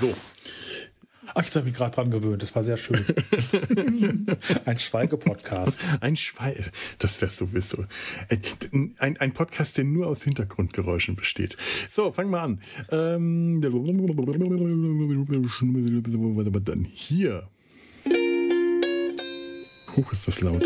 So. Ach, ich habe mich gerade dran gewöhnt. Das war sehr schön. ein Schweige-Podcast. Ein Schweige. Das wäre sowieso. Ein, ein Podcast, der nur aus Hintergrundgeräuschen besteht. So, fangen wir an. Ähm, hier. Hoch ist das laut.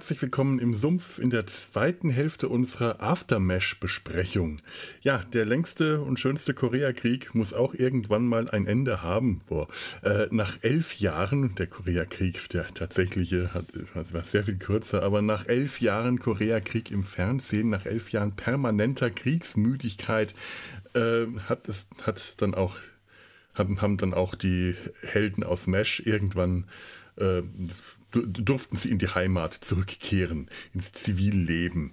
Herzlich willkommen im Sumpf in der zweiten Hälfte unserer Aftermash-Besprechung. Ja, der längste und schönste Koreakrieg muss auch irgendwann mal ein Ende haben. Boah, äh, nach elf Jahren, der Koreakrieg, der tatsächliche, hat, war sehr viel kürzer, aber nach elf Jahren Koreakrieg im Fernsehen, nach elf Jahren permanenter Kriegsmüdigkeit, äh, hat es hat dann auch haben, haben dann auch die Helden aus Mesh irgendwann äh, durften sie in die Heimat zurückkehren, ins Zivilleben.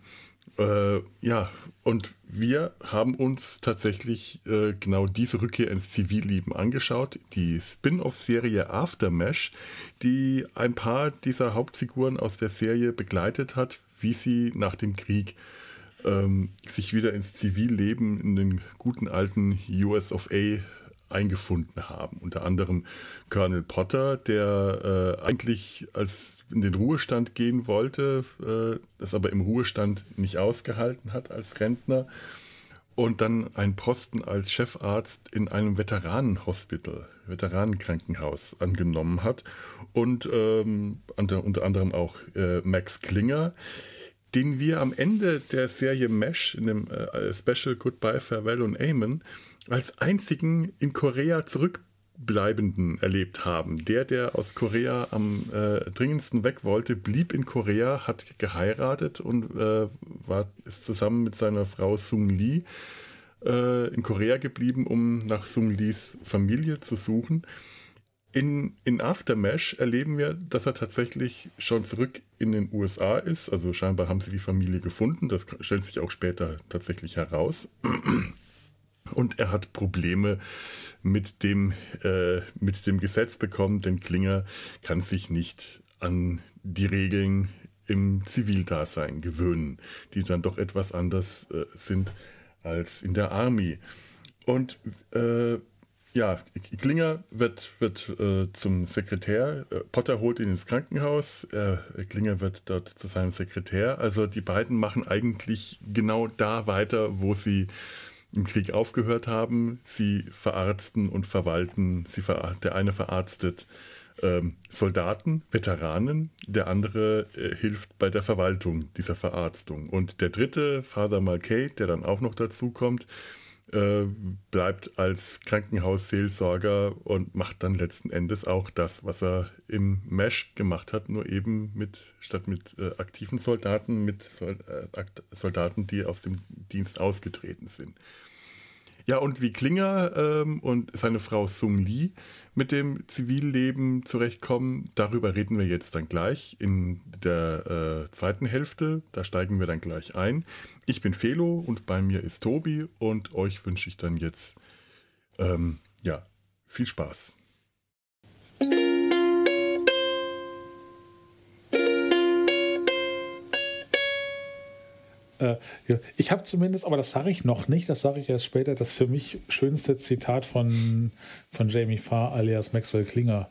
Äh, ja, und wir haben uns tatsächlich äh, genau diese Rückkehr ins Zivilleben angeschaut, die Spin-off-Serie Aftermash, die ein paar dieser Hauptfiguren aus der Serie begleitet hat, wie sie nach dem Krieg ähm, sich wieder ins Zivilleben in den guten alten US of A eingefunden haben. Unter anderem Colonel Potter, der äh, eigentlich als in den Ruhestand gehen wollte, äh, das aber im Ruhestand nicht ausgehalten hat als Rentner. Und dann einen Posten als Chefarzt in einem Veteranenhospital, Veteranenkrankenhaus angenommen hat. Und ähm, unter, unter anderem auch äh, Max Klinger, den wir am Ende der Serie Mesh in dem äh, Special Goodbye, Farewell und Amen als einzigen in Korea zurückbleibenden erlebt haben. Der, der aus Korea am äh, dringendsten weg wollte, blieb in Korea, hat geheiratet und äh, war, ist zusammen mit seiner Frau Sung Lee äh, in Korea geblieben, um nach Sung Lees Familie zu suchen. In, in Aftermash erleben wir, dass er tatsächlich schon zurück in den USA ist. Also scheinbar haben sie die Familie gefunden. Das stellt sich auch später tatsächlich heraus. Und er hat Probleme mit dem, äh, mit dem Gesetz bekommen, denn Klinger kann sich nicht an die Regeln im Zivildasein gewöhnen, die dann doch etwas anders äh, sind als in der Army. Und äh, ja, Klinger wird, wird äh, zum Sekretär. Äh, Potter holt ihn ins Krankenhaus. Äh, Klinger wird dort zu seinem Sekretär. Also die beiden machen eigentlich genau da weiter, wo sie im Krieg aufgehört haben. Sie verarzten und verwalten, sie ver der eine verarztet ähm, Soldaten, Veteranen, der andere äh, hilft bei der Verwaltung dieser Verarztung. Und der dritte, Father Malkay, der dann auch noch dazu kommt, äh, bleibt als Krankenhausseelsorger und macht dann letzten Endes auch das, was er im Mesh gemacht hat, nur eben mit statt mit äh, aktiven Soldaten, mit äh, Soldaten, die aus dem Dienst ausgetreten sind. Ja, und wie Klinger ähm, und seine Frau Sung Lee mit dem Zivilleben zurechtkommen, darüber reden wir jetzt dann gleich in der äh, zweiten Hälfte. Da steigen wir dann gleich ein. Ich bin Felo und bei mir ist Tobi und euch wünsche ich dann jetzt ähm, ja, viel Spaß. Ich habe zumindest, aber das sage ich noch nicht, das sage ich erst später, das für mich schönste Zitat von, von Jamie Farr alias Maxwell Klinger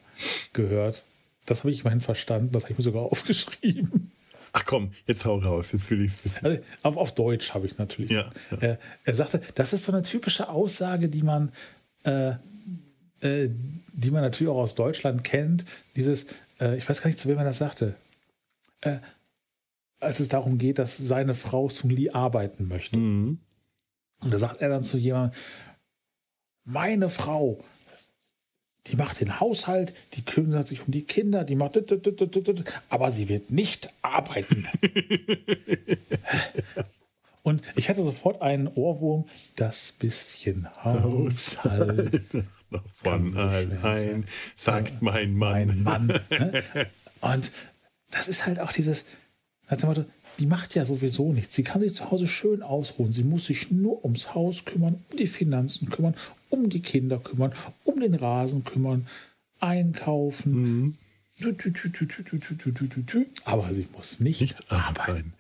gehört. Das habe ich immerhin verstanden, das habe ich mir sogar aufgeschrieben. Ach komm, jetzt hau raus, jetzt will ich es wissen. Also, auf, auf Deutsch habe ich natürlich. Ja, ja. Er, sagte, das ist so eine typische Aussage, die man, äh, äh, die man natürlich auch aus Deutschland kennt. Dieses, äh, ich weiß gar nicht, zu wem er das sagte. Als es darum geht, dass seine Frau Sung Lee arbeiten möchte. Mhm. Und da sagt er dann zu jemandem, meine Frau, die macht den Haushalt, die kümmert sich um die Kinder, die macht, aber sie wird nicht arbeiten. Und ich hatte sofort einen Ohrwurm, das bisschen Haushalt. Von allein, sagt mein Mann. Mein Mann. Ne? Und das ist halt auch dieses, die macht ja sowieso nichts. Sie kann sich zu Hause schön ausruhen. Sie muss sich nur ums Haus kümmern, um die Finanzen kümmern, um die Kinder kümmern, um den Rasen kümmern, einkaufen. Mhm. Aber sie muss nicht, nicht arbeiten.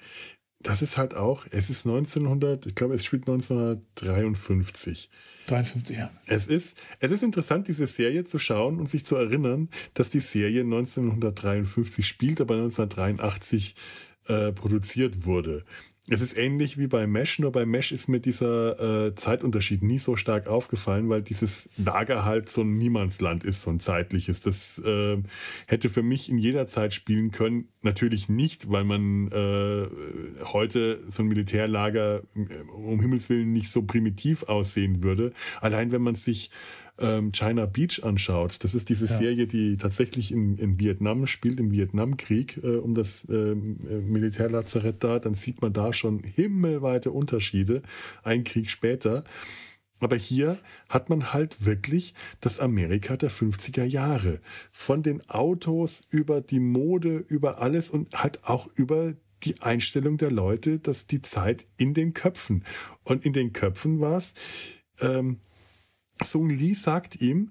Das ist halt auch, es ist 1900, ich glaube, es spielt 1953. 53, ja. Es ist, es ist interessant, diese Serie zu schauen und sich zu erinnern, dass die Serie 1953 spielt, aber 1983 äh, produziert wurde. Es ist ähnlich wie bei Mesh, nur bei Mesh ist mir dieser äh, Zeitunterschied nie so stark aufgefallen, weil dieses Lager halt so ein Niemandsland ist, so ein zeitliches. Das äh, hätte für mich in jeder Zeit spielen können. Natürlich nicht, weil man äh, heute so ein Militärlager äh, um Himmels Willen nicht so primitiv aussehen würde. Allein wenn man sich ähm, China Beach anschaut, das ist diese ja. Serie, die tatsächlich in, in Vietnam spielt, im Vietnamkrieg, äh, um das ähm, äh, Militärlazarett da, dann sieht man da schon himmelweite Unterschiede, ein Krieg später. Aber hier hat man halt wirklich das Amerika der 50er Jahre. Von den Autos über die Mode, über alles und halt auch über die Einstellung der Leute, dass die Zeit in den Köpfen. Und in den Köpfen war es, ähm, Sung Lee sagt ihm,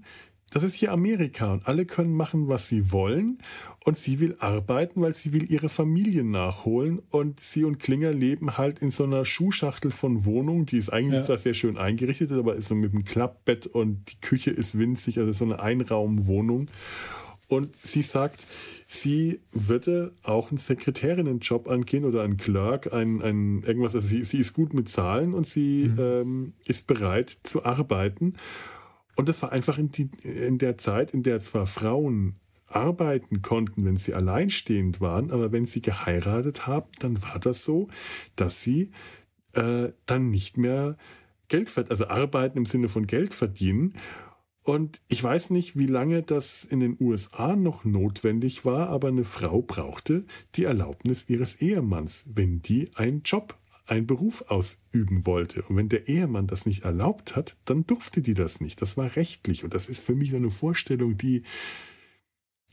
das ist hier Amerika und alle können machen, was sie wollen. Und sie will arbeiten, weil sie will ihre Familie nachholen. Und sie und Klinger leben halt in so einer Schuhschachtel von Wohnung. Die ist eigentlich ja. zwar sehr schön eingerichtet, aber ist so mit einem Klappbett und die Küche ist winzig, also so eine Einraumwohnung. Und sie sagt, sie würde auch einen Sekretärinnenjob angehen oder einen Clerk, ein, ein irgendwas. Also sie, sie ist gut mit Zahlen und sie mhm. ähm, ist bereit zu arbeiten. Und das war einfach in, die, in der Zeit, in der zwar Frauen arbeiten konnten, wenn sie alleinstehend waren, aber wenn sie geheiratet haben, dann war das so, dass sie äh, dann nicht mehr Geld verdienen, also arbeiten im Sinne von Geld verdienen. Und ich weiß nicht, wie lange das in den USA noch notwendig war, aber eine Frau brauchte die Erlaubnis ihres Ehemanns, wenn die einen Job, einen Beruf ausüben wollte. Und wenn der Ehemann das nicht erlaubt hat, dann durfte die das nicht. Das war rechtlich. Und das ist für mich eine Vorstellung, die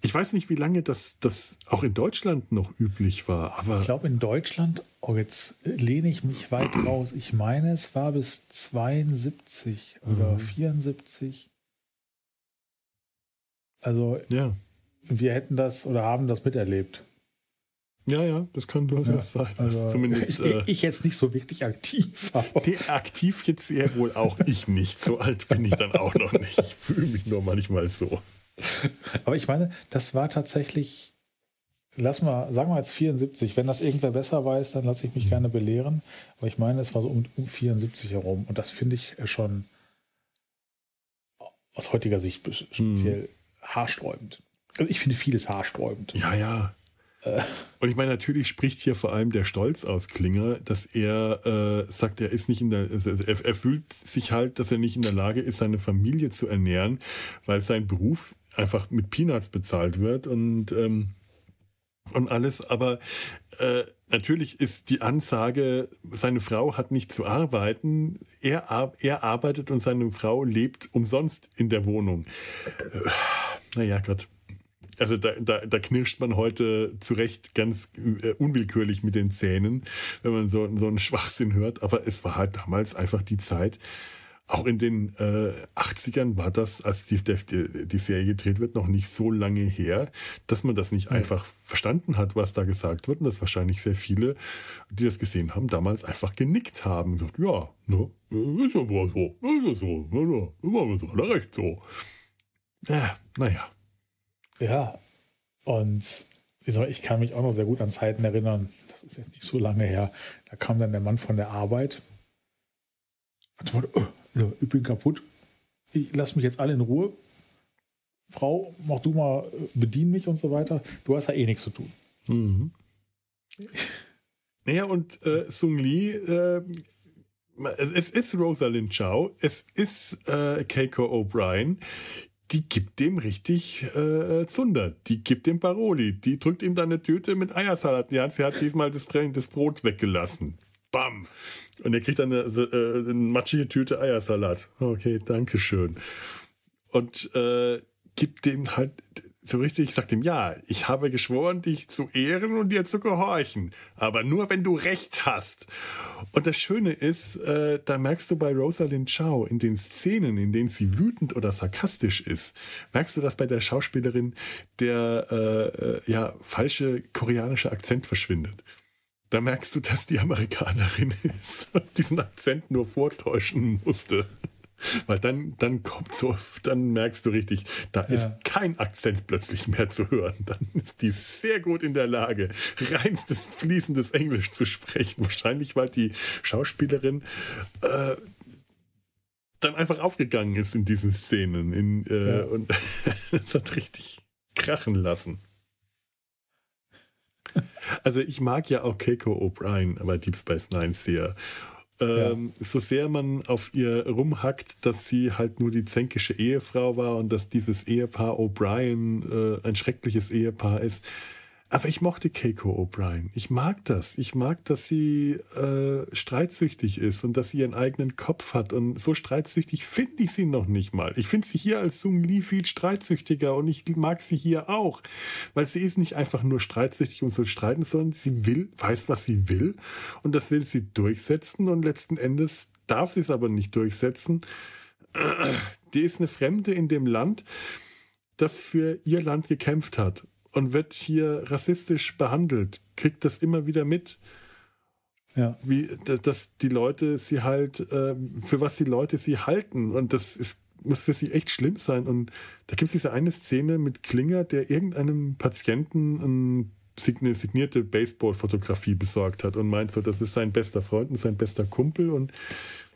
ich weiß nicht, wie lange das, das auch in Deutschland noch üblich war, aber. Ich glaube, in Deutschland, oh, jetzt lehne ich mich weit raus. Ich meine, es war bis 72 oder mhm. 74. Also ja. wir hätten das oder haben das miterlebt. Ja, ja, das kann durchaus ja, sein. Also zumindest, ich, äh, ich, jetzt nicht so wirklich aktiv. Nee, aktiv jetzt eher wohl auch ich nicht. So alt bin ich dann auch noch nicht. Ich fühle mich nur manchmal so. Aber ich meine, das war tatsächlich, lass mal, sagen wir jetzt 74. Wenn das irgendwer besser weiß, dann lasse ich mich gerne belehren. Aber ich meine, es war so um, um 74 herum. Und das finde ich schon aus heutiger Sicht speziell. Hm haarsträubend. Also ich finde vieles haarsträubend. Ja, ja. Äh. Und ich meine, natürlich spricht hier vor allem der Stolz aus Klinger, dass er äh, sagt, er ist nicht in der, also er, er fühlt sich halt, dass er nicht in der Lage ist, seine Familie zu ernähren, weil sein Beruf einfach mit Peanuts bezahlt wird und, ähm, und alles. Aber äh, natürlich ist die Ansage, seine Frau hat nicht zu arbeiten, er, er arbeitet und seine Frau lebt umsonst in der Wohnung. Äh, naja, Gott. Also da, da, da knirscht man heute zu Recht ganz äh, unwillkürlich mit den Zähnen, wenn man so, so einen Schwachsinn hört. Aber es war halt damals einfach die Zeit, auch in den äh, 80ern war das, als die, die, die, Serie gedreht wird, noch nicht so lange her, dass man das nicht ja. einfach verstanden hat, was da gesagt wird. Und dass wahrscheinlich sehr viele, die das gesehen haben, damals einfach genickt haben. Und gesagt, ja, ne, ist ja wohl so, ist ja so, ne, immer so, recht so. Ja, naja. Ja, und ich kann mich auch noch sehr gut an Zeiten erinnern, das ist jetzt nicht so lange her, da kam dann der Mann von der Arbeit und meinte, oh, ich bin kaputt, ich lass mich jetzt alle in Ruhe. Frau, mach du mal, bedien mich und so weiter. Du hast ja eh nichts zu tun. Mhm. Naja, und äh, Sung Lee, äh, es ist Rosalind Chow, es ist äh, Keiko O'Brien, die gibt dem richtig äh, Zunder. Die gibt dem Paroli. Die drückt ihm dann eine Tüte mit Eiersalat in. Sie hat diesmal das Brot weggelassen. Bam. Und er kriegt dann eine, äh, eine matschige Tüte Eiersalat. Okay, danke schön. Und äh, gibt dem halt so richtig, sagt ihm, ja, ich habe geschworen, dich zu ehren und dir zu gehorchen. Aber nur, wenn du Recht hast. Und das Schöne ist, äh, da merkst du bei Rosalind Chow in den Szenen, in denen sie wütend oder sarkastisch ist, merkst du, dass bei der Schauspielerin der äh, äh ja, falsche koreanische Akzent verschwindet da merkst du, dass die Amerikanerin ist und diesen Akzent nur vortäuschen musste. Weil dann, dann kommt so, dann merkst du richtig, da ja. ist kein Akzent plötzlich mehr zu hören. Dann ist die sehr gut in der Lage, reinstes, fließendes Englisch zu sprechen. Wahrscheinlich, weil die Schauspielerin äh, dann einfach aufgegangen ist in diesen Szenen. In, äh, ja. Und es hat richtig krachen lassen. Also ich mag ja auch Keiko O'Brien bei Deep Space Nine sehr. Ähm, ja. So sehr man auf ihr rumhackt, dass sie halt nur die zänkische Ehefrau war und dass dieses Ehepaar O'Brien äh, ein schreckliches Ehepaar ist, aber ich mochte Keiko O'Brien. Ich mag das. Ich mag, dass sie äh, streitsüchtig ist und dass sie ihren eigenen Kopf hat. Und so streitsüchtig finde ich sie noch nicht mal. Ich finde sie hier als Sung Lee viel streitsüchtiger und ich mag sie hier auch. Weil sie ist nicht einfach nur streitsüchtig und soll streiten, sondern sie will, weiß, was sie will. Und das will sie durchsetzen. Und letzten Endes darf sie es aber nicht durchsetzen. Die ist eine Fremde in dem Land, das für ihr Land gekämpft hat und wird hier rassistisch behandelt, kriegt das immer wieder mit. Ja. Wie, dass die Leute sie halt, äh, für was die Leute sie halten. Und das ist, muss für sie echt schlimm sein. Und da gibt es diese eine Szene mit Klinger, der irgendeinem Patienten eine signierte Baseball-Fotografie besorgt hat und meint so, das ist sein bester Freund und sein bester Kumpel. Und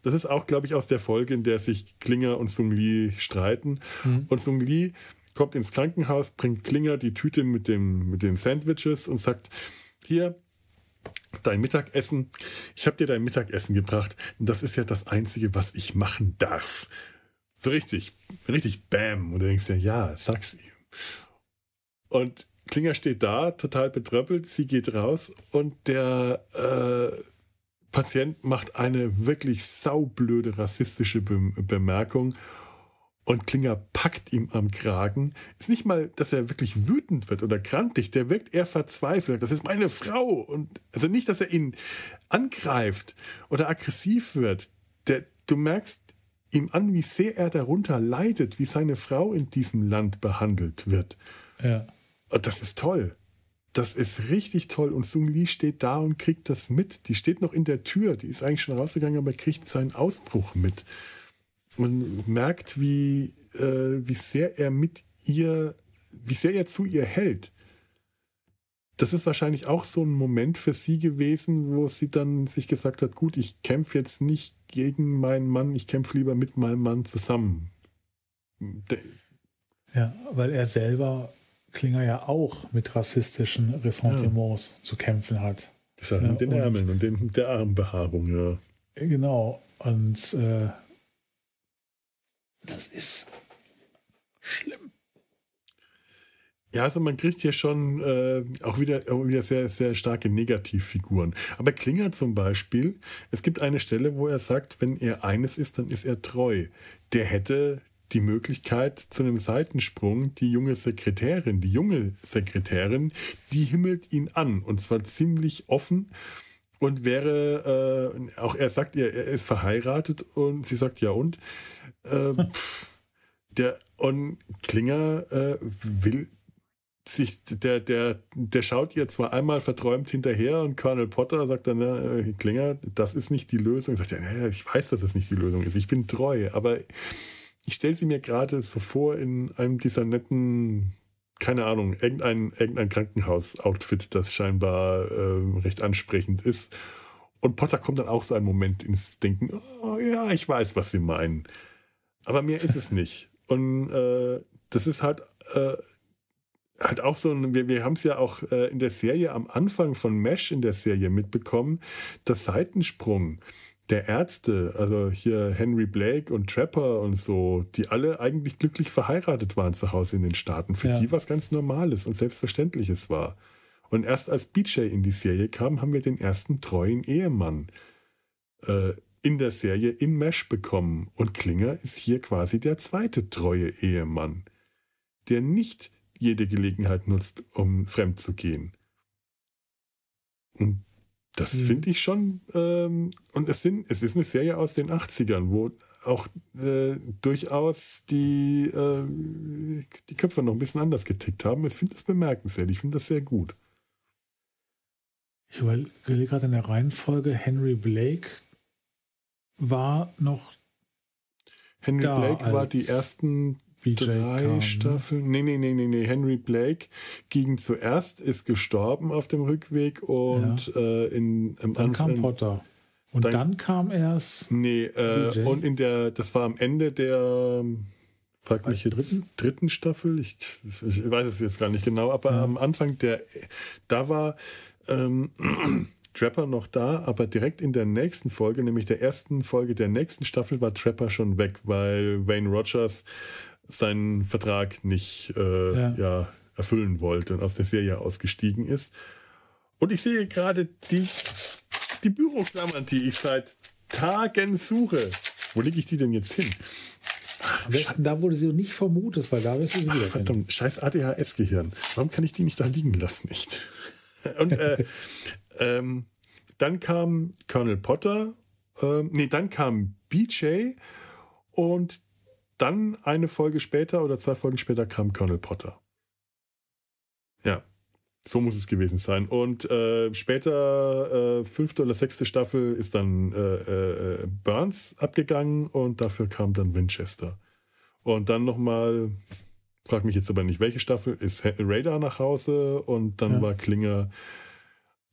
das ist auch, glaube ich, aus der Folge, in der sich Klinger und Sung Lee streiten. Mhm. Und Sung Lee kommt ins Krankenhaus, bringt Klinger die Tüte mit, dem, mit den Sandwiches und sagt, hier, dein Mittagessen, ich habe dir dein Mittagessen gebracht. Das ist ja das Einzige, was ich machen darf. So richtig, richtig Bam. Und du denkst dir, ja, sag's ihm. Und Klinger steht da, total betröppelt. Sie geht raus und der äh, Patient macht eine wirklich saublöde rassistische Be Bemerkung und Klinger packt ihm am Kragen. Ist nicht mal, dass er wirklich wütend wird oder grantig, der wirkt eher verzweifelt. Das ist meine Frau. Und also nicht, dass er ihn angreift oder aggressiv wird. Der, du merkst ihm an, wie sehr er darunter leidet, wie seine Frau in diesem Land behandelt wird. Ja. Und das ist toll. Das ist richtig toll. Und Sung Lee steht da und kriegt das mit. Die steht noch in der Tür. Die ist eigentlich schon rausgegangen, aber kriegt seinen Ausbruch mit man merkt, wie, äh, wie sehr er mit ihr, wie sehr er zu ihr hält. Das ist wahrscheinlich auch so ein Moment für sie gewesen, wo sie dann sich gesagt hat, gut, ich kämpfe jetzt nicht gegen meinen Mann, ich kämpfe lieber mit meinem Mann zusammen. De ja, weil er selber Klinger ja auch mit rassistischen Ressentiments ja. zu kämpfen hat. Das hat ja, mit den Ärmeln und den, der Armbehaarung, ja. Genau. Und äh, das ist schlimm. Ja, also man kriegt hier schon äh, auch wieder, wieder sehr, sehr starke Negativfiguren. Aber Klinger zum Beispiel, es gibt eine Stelle, wo er sagt, wenn er eines ist, dann ist er treu. Der hätte die Möglichkeit zu einem Seitensprung, die junge Sekretärin, die junge Sekretärin, die himmelt ihn an und zwar ziemlich offen und wäre, äh, auch er sagt, er, er ist verheiratet und sie sagt ja und. Äh, der und Klinger äh, will sich, der, der, der schaut ihr zwar einmal verträumt hinterher und Colonel Potter sagt dann, äh, Klinger, das ist nicht die Lösung. Sagt er, ich weiß, dass das nicht die Lösung ist. Ich bin treu, aber ich stelle sie mir gerade so vor in einem dieser netten, keine Ahnung, irgendein, irgendein Krankenhaus-Outfit, das scheinbar äh, recht ansprechend ist. Und Potter kommt dann auch so einen Moment ins Denken, oh ja, ich weiß, was sie meinen. Aber mehr ist es nicht. Und äh, das ist halt, äh, halt auch so ein, wir, wir haben es ja auch äh, in der Serie am Anfang von Mesh in der Serie mitbekommen, dass Seitensprung der Ärzte, also hier Henry Blake und Trapper und so, die alle eigentlich glücklich verheiratet waren zu Hause in den Staaten, für ja. die was ganz Normales und Selbstverständliches war. Und erst als BJ in die Serie kam, haben wir den ersten treuen Ehemann äh, in der Serie in Mesh bekommen. Und Klinger ist hier quasi der zweite treue Ehemann, der nicht jede Gelegenheit nutzt, um fremd zu gehen. Und das mhm. finde ich schon, ähm, und es, sind, es ist eine Serie aus den 80ern, wo auch äh, durchaus die, äh, die Köpfe noch ein bisschen anders getickt haben. Ich finde das bemerkenswert, ich finde das sehr gut. Ich überlege gerade in der Reihenfolge, Henry Blake war noch. Henry Blake war die ersten BJ drei kam, ne? Staffeln. Ne? Nee, nee, nee, nee, Henry Blake ging zuerst, ist gestorben auf dem Rückweg und ja. äh, in, im Dann Anfang, kam Potter. Und dann, dann, kam erst. Nee, äh, und in der, das war am Ende der frag mich dritten? dritten Staffel, ich, ich, weiß es jetzt gar nicht genau, aber ja. am Anfang der, da war ähm, Trapper noch da, aber direkt in der nächsten Folge, nämlich der ersten Folge der nächsten Staffel, war Trapper schon weg, weil Wayne Rogers seinen Vertrag nicht äh, ja. ja. erfüllen wollte und aus der Serie ausgestiegen ist. Und ich sehe gerade die, die Büroklammern, die ich seit Tagen suche. Wo lege ich die denn jetzt hin? Am besten da, wo du sie nicht vermutest, weil da wirst du sie wieder Verdammt, scheiß ADHS-Gehirn. Warum kann ich die nicht da liegen lassen? Nicht? Und äh, ähm, dann kam Colonel Potter, äh, nee, dann kam BJ und dann eine Folge später oder zwei Folgen später kam Colonel Potter. Ja, so muss es gewesen sein. Und äh, später, äh, fünfte oder sechste Staffel, ist dann äh, äh Burns abgegangen und dafür kam dann Winchester. Und dann nochmal, frag mich jetzt aber nicht, welche Staffel, ist Radar nach Hause und dann ja. war Klinger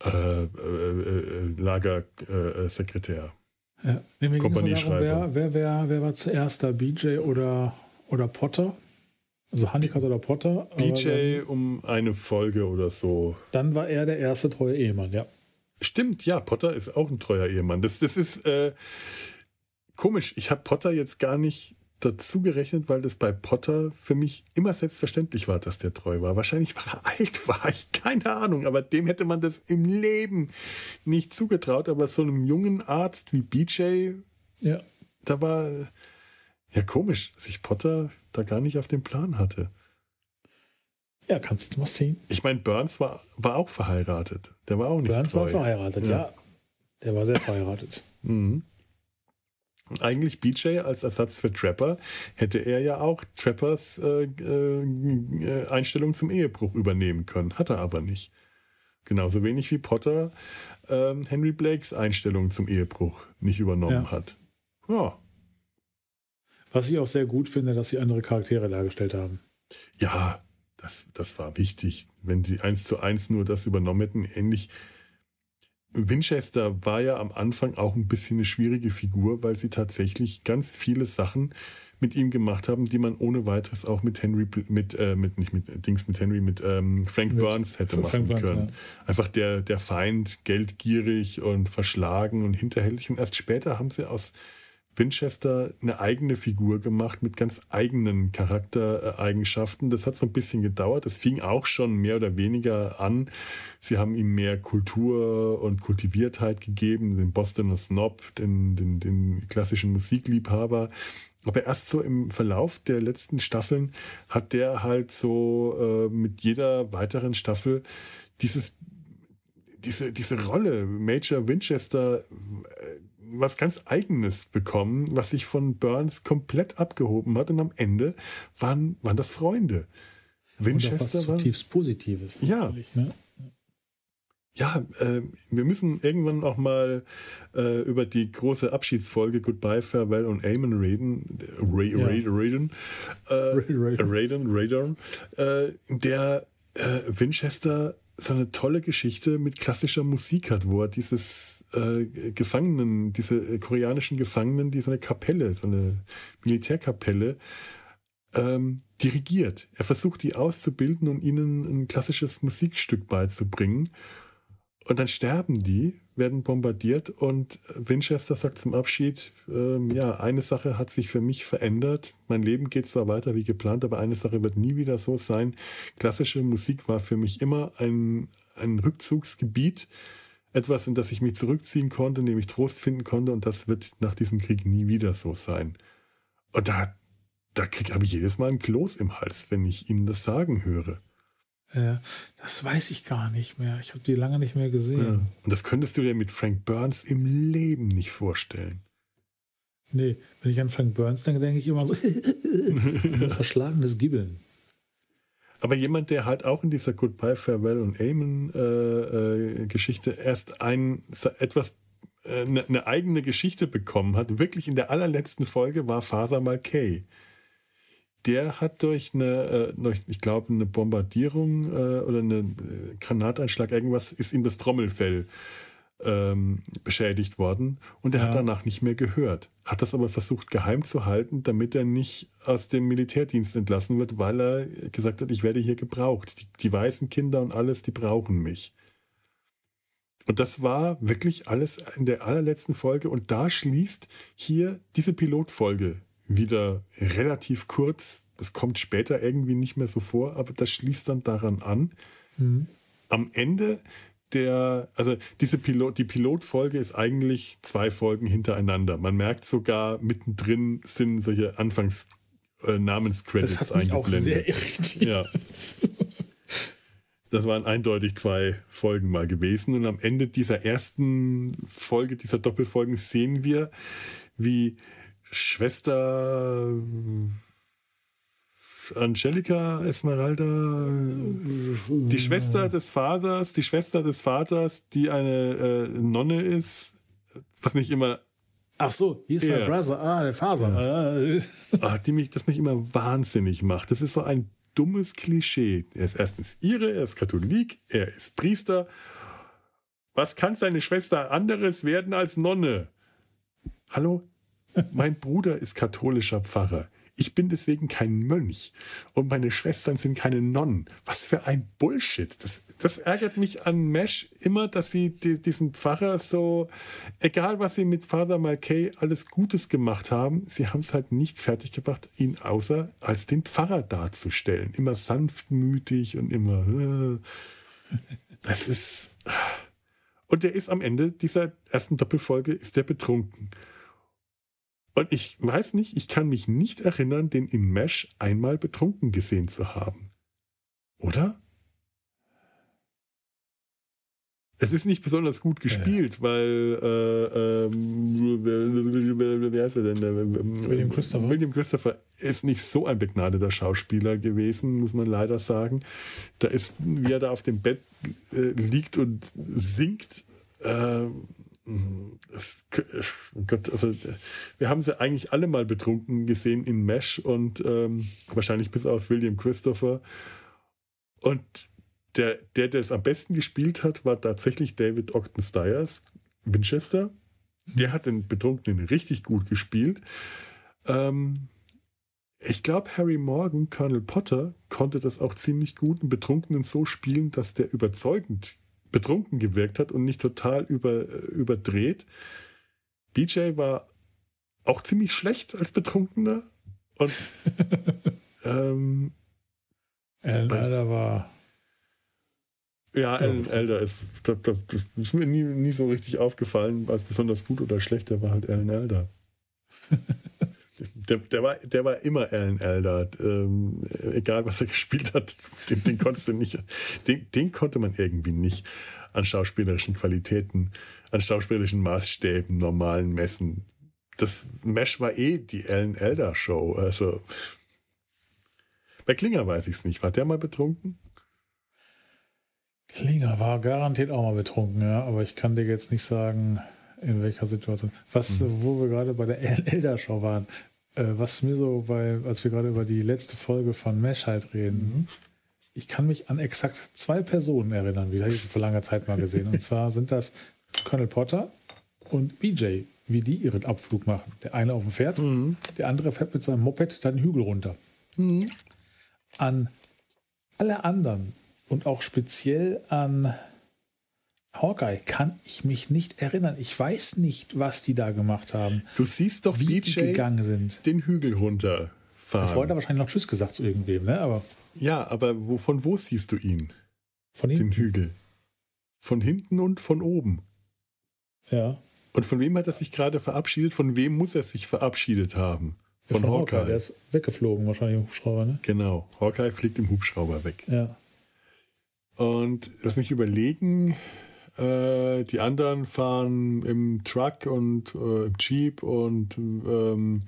äh, äh, Lagersekretär. Ja. Nee, Kompanie darum, wer, wer, wer, wer war zuerst da, BJ oder, oder Potter? Also Honeycutt oder Potter? BJ dann, um eine Folge oder so. Dann war er der erste treue Ehemann, ja. Stimmt, ja, Potter ist auch ein treuer Ehemann. Das, das ist äh, komisch. Ich habe Potter jetzt gar nicht dazu gerechnet, weil das bei Potter für mich immer selbstverständlich war, dass der treu war. Wahrscheinlich, weil er alt war, ich keine Ahnung, aber dem hätte man das im Leben nicht zugetraut. Aber so einem jungen Arzt wie BJ, ja. da war ja komisch, dass ich Potter da gar nicht auf dem Plan hatte. Ja, kannst du mal sehen. Ich meine, Burns war, war auch verheiratet. Der war auch nicht Burns treu. war verheiratet, ja. ja. Der war sehr verheiratet. Mhm. Eigentlich BJ als Ersatz für Trapper hätte er ja auch Trappers äh, äh, Einstellung zum Ehebruch übernehmen können. Hat er aber nicht. Genauso wenig wie Potter äh, Henry Blakes Einstellung zum Ehebruch nicht übernommen ja. hat. Ja. Was ich auch sehr gut finde, dass sie andere Charaktere dargestellt haben. Ja, das, das war wichtig. Wenn sie eins zu eins nur das übernommen hätten, ähnlich Winchester war ja am Anfang auch ein bisschen eine schwierige Figur, weil sie tatsächlich ganz viele Sachen mit ihm gemacht haben, die man ohne weiteres auch mit Henry, mit, äh, mit nicht mit Dings, mit Henry, mit ähm, Frank mit Burns hätte machen Burns, können. Ja. Einfach der, der Feind, geldgierig und verschlagen und hinterhältig. Und erst später haben sie aus Winchester eine eigene Figur gemacht mit ganz eigenen Charaktereigenschaften. Das hat so ein bisschen gedauert. Das fing auch schon mehr oder weniger an. Sie haben ihm mehr Kultur und Kultiviertheit gegeben, den Bostoner Snob, den, den, den klassischen Musikliebhaber. Aber erst so im Verlauf der letzten Staffeln hat der halt so äh, mit jeder weiteren Staffel dieses diese, diese Rolle Major Winchester äh, was ganz Eigenes bekommen, was sich von Burns komplett abgehoben hat. Und am Ende waren, waren das Freunde. Winchester was war zutiefst Positives. Ja. Ne? Ja, äh, wir müssen irgendwann auch mal äh, über die große Abschiedsfolge Goodbye, Farewell und Amen reden. Ra ja. Raiden. Äh, Raiden, Raiden. Äh, der äh, Winchester so eine tolle Geschichte mit klassischer Musik hat, wo er dieses äh, Gefangenen, diese äh, koreanischen Gefangenen, die so eine Kapelle, so eine Militärkapelle ähm, dirigiert. Er versucht, die auszubilden und ihnen ein klassisches Musikstück beizubringen. Und dann sterben die, werden bombardiert und Winchester sagt zum Abschied, ähm, ja, eine Sache hat sich für mich verändert. Mein Leben geht zwar weiter wie geplant, aber eine Sache wird nie wieder so sein. Klassische Musik war für mich immer ein, ein Rückzugsgebiet, etwas, in das ich mich zurückziehen konnte, in dem ich Trost finden konnte und das wird nach diesem Krieg nie wieder so sein. Und da, da habe ich jedes Mal ein Kloß im Hals, wenn ich Ihnen das sagen höre. Äh, das weiß ich gar nicht mehr. Ich habe die lange nicht mehr gesehen. Ja. Und das könntest du dir mit Frank Burns im Leben nicht vorstellen. Nee, wenn ich an Frank Burns denke, denke ich immer so, ein verschlagenes Gibbeln. Aber jemand, der halt auch in dieser Goodbye, Farewell und Amen äh, äh, Geschichte erst ein etwas eine, äh, eine eigene Geschichte bekommen hat, wirklich in der allerletzten Folge war Faser Malkay der hat durch eine, äh, ich glaube, eine Bombardierung äh, oder einen Granateinschlag, irgendwas, ist ihm das Trommelfell ähm, beschädigt worden und er ja. hat danach nicht mehr gehört. Hat das aber versucht geheim zu halten, damit er nicht aus dem Militärdienst entlassen wird, weil er gesagt hat, ich werde hier gebraucht. Die, die weißen Kinder und alles, die brauchen mich. Und das war wirklich alles in der allerletzten Folge und da schließt hier diese Pilotfolge wieder relativ kurz. Das kommt später irgendwie nicht mehr so vor, aber das schließt dann daran an. Mhm. Am Ende der, also diese Pilot, die Pilotfolge ist eigentlich zwei Folgen hintereinander. Man merkt sogar mittendrin sind solche Anfangs äh, Namenscredits das hat mich eingeblendet. Auch sehr irritiert. Ja. Das waren eindeutig zwei Folgen mal gewesen. Und am Ende dieser ersten Folge, dieser Doppelfolgen, sehen wir, wie Schwester Angelica Esmeralda, die Schwester des Vaters, die Schwester des Vaters, die eine äh, Nonne ist, was nicht immer. Ach so, hieß der Brother, ah, der Vater. Ja. Ach, die mich, das mich immer wahnsinnig macht. Das ist so ein dummes Klischee. Er ist erstens ihre, er ist Katholik, er ist Priester. Was kann seine Schwester anderes werden als Nonne? Hallo? Mein Bruder ist katholischer Pfarrer. Ich bin deswegen kein Mönch und meine Schwestern sind keine Nonnen. Was für ein Bullshit. Das, das ärgert mich an Mesh immer, dass sie die, diesen Pfarrer so, egal was sie mit Father Malkay alles Gutes gemacht haben, sie haben es halt nicht fertiggebracht, ihn außer als den Pfarrer darzustellen. Immer sanftmütig und immer. Äh, das ist. Und der ist am Ende dieser ersten Doppelfolge ist der betrunken. Und ich weiß nicht, ich kann mich nicht erinnern, den in Mesh einmal betrunken gesehen zu haben. Oder? Es ist nicht besonders gut gespielt, ja. weil äh, ähm, wie heißt er denn? William Christopher. William Christopher ist nicht so ein begnadeter Schauspieler gewesen, muss man leider sagen. Da ist, wie er da auf dem Bett äh, liegt und singt. Äh, Gott, also wir haben sie eigentlich alle mal betrunken gesehen in Mesh und ähm, wahrscheinlich bis auf William Christopher. Und der, der, der es am besten gespielt hat, war tatsächlich David Ogden Stiers, Winchester. Der hat den Betrunkenen richtig gut gespielt. Ähm, ich glaube, Harry Morgan, Colonel Potter, konnte das auch ziemlich gut, einen Betrunkenen so spielen, dass der überzeugend betrunken gewirkt hat und nicht total über, überdreht. BJ war auch ziemlich schlecht als Betrunkener. Und ähm, Alan Elder war. Ja, Alan Elder ist, das, das ist mir nie, nie so richtig aufgefallen, als besonders gut oder schlecht, der war halt Alan Elder. Der, der, war, der war immer Alan Elder. Ähm, egal, was er gespielt hat, den, den konntest du nicht, den, den konnte man irgendwie nicht an schauspielerischen Qualitäten, an schauspielerischen Maßstäben, normalen messen. Das Mesh war eh die Alan Elder Show. Also bei Klinger weiß ich es nicht. War der mal betrunken? Klinger war garantiert auch mal betrunken, ja, aber ich kann dir jetzt nicht sagen, in welcher Situation. Was, mhm. wo wir gerade bei der Elder Show waren, äh, was mir so bei, als wir gerade über die letzte Folge von Mesh halt reden, mhm. ich kann mich an exakt zwei Personen erinnern, wie habe ich vor langer Zeit mal gesehen. Und zwar sind das Colonel Potter und BJ, wie die ihren Abflug machen. Der eine auf dem Pferd, mhm. der andere fährt mit seinem Moped dann den Hügel runter. Mhm. An alle anderen und auch speziell an Hawkeye kann ich mich nicht erinnern. Ich weiß nicht, was die da gemacht haben. Du siehst doch, wie BJ die gegangen sind. Den Hügel runterfahren. Vorher hat er wahrscheinlich noch Tschüss gesagt zu irgendwem, ne? Aber ja, aber wo, von wo siehst du ihn? Von ihm? Den Hügel. Von hinten und von oben. Ja. Und von wem hat er sich gerade verabschiedet? Von wem muss er sich verabschiedet haben? Von, Von Hawkeye. Hawkeye. Der ist weggeflogen, wahrscheinlich im Hubschrauber, ne? Genau. Hawkeye fliegt im Hubschrauber weg. Ja. Und lass mich überlegen, äh, die anderen fahren im Truck und äh, im Jeep und ähm,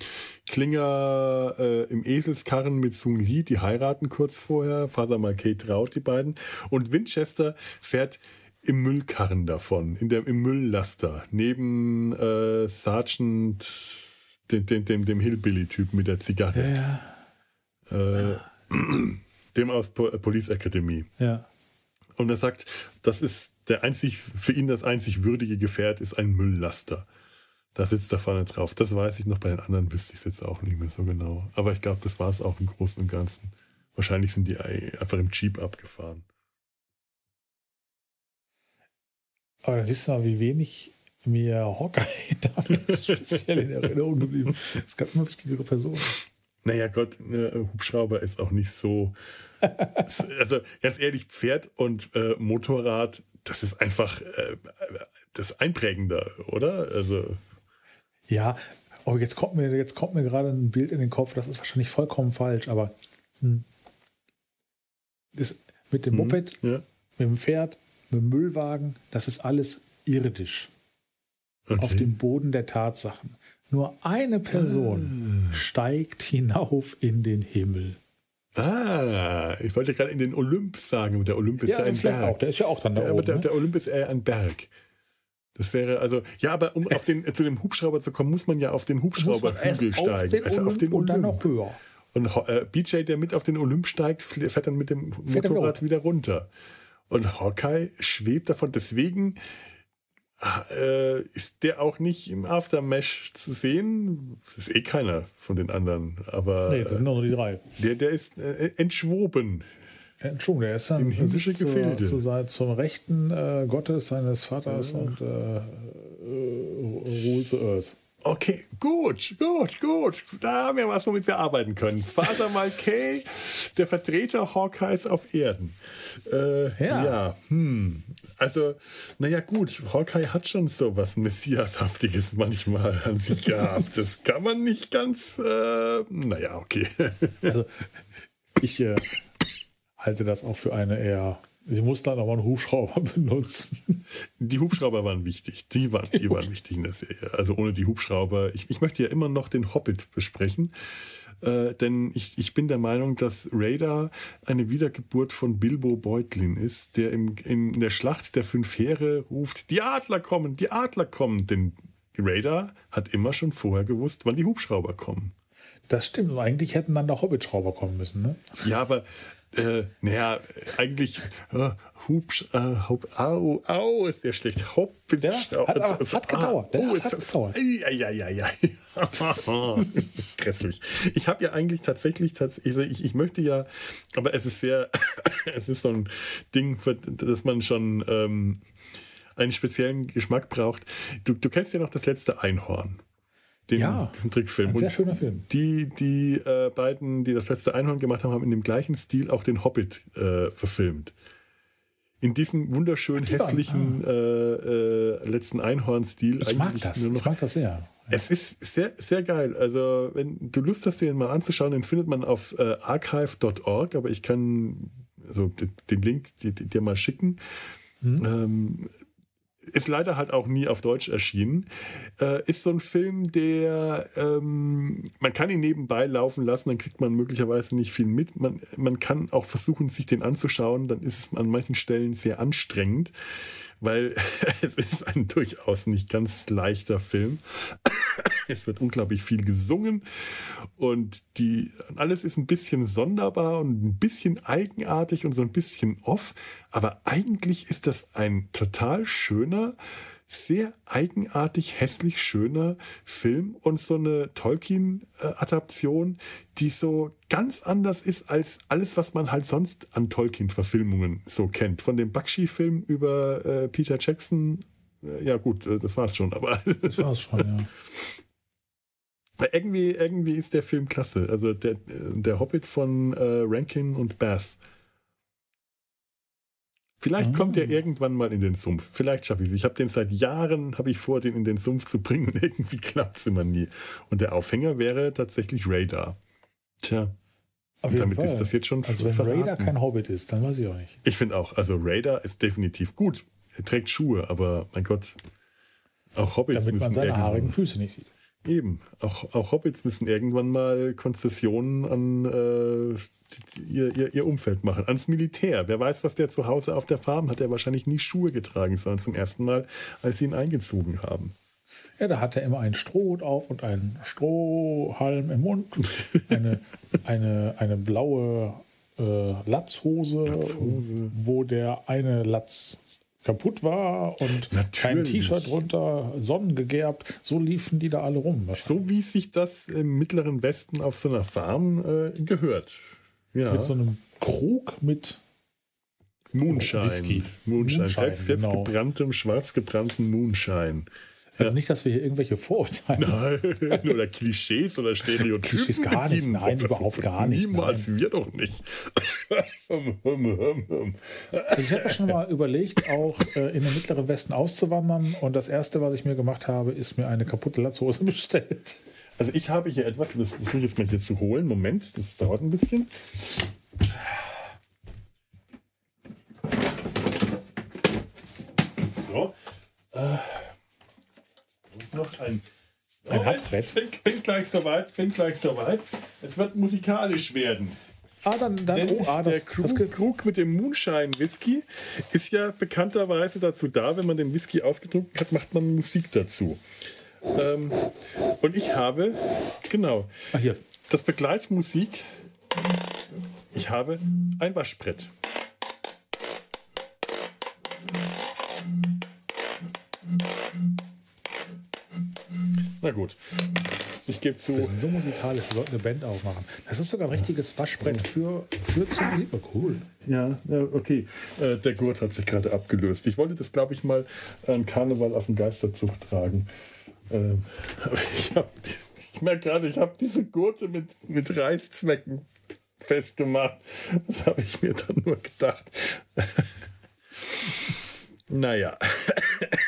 Klinger äh, im Eselskarren mit Sung Lee, die heiraten kurz vorher. Faser mal Kate traut die beiden. Und Winchester fährt im Müllkarren davon, in der, im Mülllaster, neben äh, Sergeant, dem, dem, dem, dem Hillbilly-Typen mit der Zigarre, Ja. äh, dem aus po Police Academy. Ja. Und er sagt, das ist der einzig, für ihn das einzig würdige Gefährt ist ein Mülllaster. Da sitzt er vorne drauf. Das weiß ich noch, bei den anderen wüsste ich es jetzt auch nicht mehr so genau. Aber ich glaube, das war es auch im Großen und Ganzen. Wahrscheinlich sind die einfach im Jeep abgefahren. Aber da siehst du mal, wie wenig mir Hawkeye damit speziell in Erinnerung geblieben ist. Es gab immer wichtigere Personen. Naja, Gott, ne, Hubschrauber ist auch nicht so. also ganz ehrlich, Pferd und äh, Motorrad, das ist einfach äh, das Einprägende, oder? Also. Ja, oh, jetzt kommt mir, jetzt kommt mir gerade ein Bild in den Kopf, das ist wahrscheinlich vollkommen falsch, aber hm. das mit dem Moped, Ja. mit dem Pferd, mit dem Müllwagen, das ist alles irdisch. Okay. Auf dem Boden der Tatsachen. Nur eine Person steigt hinauf in den Himmel. Ah, ich wollte gerade in den Olymp sagen, der Olymp ist ja, der ein Berg. auch, der ist ja auch dann da Ja, aber oben. der, ne? der Olymp ist eher ein Berg. Das wäre also, ja, aber um auf den, zu dem Hubschrauber zu kommen, muss man ja auf den Hubschrauberhügel steigen. den also auf Olymp den und dann Olymp. noch höher. Und äh, BJ, der mit auf den Olymp steigt, fährt dann mit dem Motorrad wieder runter. Und Hawkeye schwebt davon. Deswegen äh, ist der auch nicht im Aftermesh zu sehen. Das ist eh keiner von den anderen. Aber Nee, das sind nur die drei. der, der ist äh, entschwoben. Entschuldigung, der ist dann In sitzt zur, Gefilde. zu, sein- zum Rechten äh, Gottes, seines Vaters und äh, äh, rules the earth. Okay, gut, gut, gut. Da haben wir was, womit wir arbeiten können. Father Malkay, der Vertreter Hawkeyes auf Erden. Äh, ja. Ja. hm. Also, naja, gut, Hawkeye hat schon so was Messiashaftiges manchmal an sich gehabt. Das kann man nicht ganz, äh, naja, okay. Also, ich äh, halte das auch für eine eher. Sie muss dann aber einen Hubschrauber benutzen. Die Hubschrauber waren wichtig. Die waren, die waren wichtig in der Serie. Also ohne die Hubschrauber. Ich, ich möchte ja immer noch den Hobbit besprechen. Äh, denn ich, ich bin der Meinung, dass Radar eine Wiedergeburt von Bilbo Beutlin ist, der im, in der Schlacht der fünf Heere ruft, die Adler kommen, die Adler kommen. Denn Radar hat immer schon vorher gewusst, wann die Hubschrauber kommen. Das stimmt. Eigentlich hätten dann der Hobbit-Schrauber kommen müssen. Ne? Ja, aber äh, naja, eigentlich äh, Hubsch, äh, Hub, au, au, ist der schlecht. Hobbit, Ja, hat aber- hat gedauert. Der oh, hat ist das, gedauert. Ja, ja, ja, ja. Grässlich. Ich habe ja eigentlich tatsächlich, tats- ich, ich, möchte ja, aber es ist sehr, es ist so ein Ding, für das man schon ähm, einen speziellen Geschmack braucht. Du, du kennst ja noch das letzte Einhorn. Den, Ja, diesen Trickfilm. ein sehr Und schöner Film. Die, die äh, beiden, die das letzte Einhorn gemacht haben, haben in dem gleichen Stil auch den Hobbit äh, verfilmt. In diesem wunderschön die hässlichen äh, äh, letzten Einhorn-Stil. Ich mag das. nur noch- Ich mag das sehr. es ist sehr, sehr geil. Also, wenn du Lust hast, den mal anzuschauen, den findet man auf äh, archive.org, aber ich kann also, den Link dir, mal schicken. Ähm, ist leider halt auch nie auf Deutsch erschienen. Äh, ist so ein Film, der ähm, man kann ihn nebenbei laufen lassen, dann kriegt man möglicherweise nicht viel mit. Man, man kann auch versuchen, sich den anzuschauen, dann ist es an manchen Stellen sehr anstrengend, weil es ist ein durchaus nicht ganz leichter Film. Es wird unglaublich viel gesungen und die, alles ist ein bisschen sonderbar und ein bisschen eigenartig und so ein bisschen off. Aber eigentlich ist das ein total schöner, sehr eigenartig, hässlich schöner Film und so eine Tolkien-Adaption, die so ganz anders ist als alles, was man halt sonst an Tolkien-Verfilmungen so kennt. Von dem Bakshi-Film über äh, Peter Jackson. Äh, ja, gut, äh, das war's schon, aber. Das war's schon, ja. Irgendwie, irgendwie ist der Film klasse. Also der, der Hobbit von äh, Rankin und Bass. Vielleicht ah. kommt er irgendwann mal in den Sumpf. Vielleicht schaffe ich es. Ich habe den seit Jahren, habe ich vor, den in den Sumpf zu bringen und irgendwie klappt es immer nie. Und der Aufhänger wäre tatsächlich Radar. Tja. Und damit Fall. ist das jetzt schon Also wenn verraten. Radar kein Hobbit ist, dann weiß ich auch nicht. Ich finde auch, also Radar ist definitiv gut. Er trägt Schuhe, aber mein Gott, auch Hobbits Damit man seine haarigen Füße nicht sieht. Eben, auch, auch Hobbits müssen irgendwann mal Konzessionen an äh, ihr, ihr, ihr, Umfeld machen, ans Militär. Wer weiß, was der zu Hause auf der Farm hat, der wahrscheinlich nie Schuhe getragen, sondern zum ersten Mal, als sie ihn eingezogen haben. Ja, da hat er immer einen Strohhut auf und einen Strohhalm im Mund, eine, eine, eine blaue äh, Latzhose, Latzhose, wo der eine Latz kaputt war und Natürlich. kein T-Shirt drunter, sonnengegerbt. So liefen die da alle rum. So wie sich das im Mittleren Westen auf so einer Farm äh, gehört. Ja. Mit so einem Krug mit Moonshine. Whisky. Moonshine. Moonshine selbst, selbst genau. gebranntem, schwarz gebrannten Moonshine. Also nicht, dass wir hier irgendwelche Vorurteile Nein, oder Klischees oder Stereotypen Klischees gar nicht, nein, überhaupt gar nicht. Niemals, nein. wir doch nicht. also ich habe schon mal überlegt, auch äh, in den mittleren Westen auszuwandern und das erste, was ich mir gemacht habe, ist mir eine kaputte Latzhose bestellt. Also ich habe hier etwas, das versuche ich jetzt mal hier zu holen. Moment, das dauert ein bisschen. So. Äh noch ein, ein oh, Hackbrett. Bin, bin gleich soweit, bin gleich soweit. Es wird musikalisch werden. Ah, dann, dann Denn oh, ah, das, der Krug, das Krug mit dem Moonshine Whisky ist ja bekannterweise dazu da, wenn man den Whisky ausgetrunken hat, macht man Musik dazu. Ähm, und ich habe, genau, ah, hier. das Begleitmusik, ich habe ein Waschbrett. Na gut. Ich gebe zu. Wir sind so musikalisch, wir sollten eine Band aufmachen. Das ist sogar ein richtiges Waschbrett für, für zur Musik. Cool. Ja, ja okay. Äh, der Gurt hat sich gerade abgelöst. Ich wollte das, glaube ich, mal an Karneval auf den Geisterzug tragen. Ähm, ich, ich merke gerade, ich habe diese Gurte mit, mit Reißzwecken festgemacht. Das habe ich mir dann nur gedacht. naja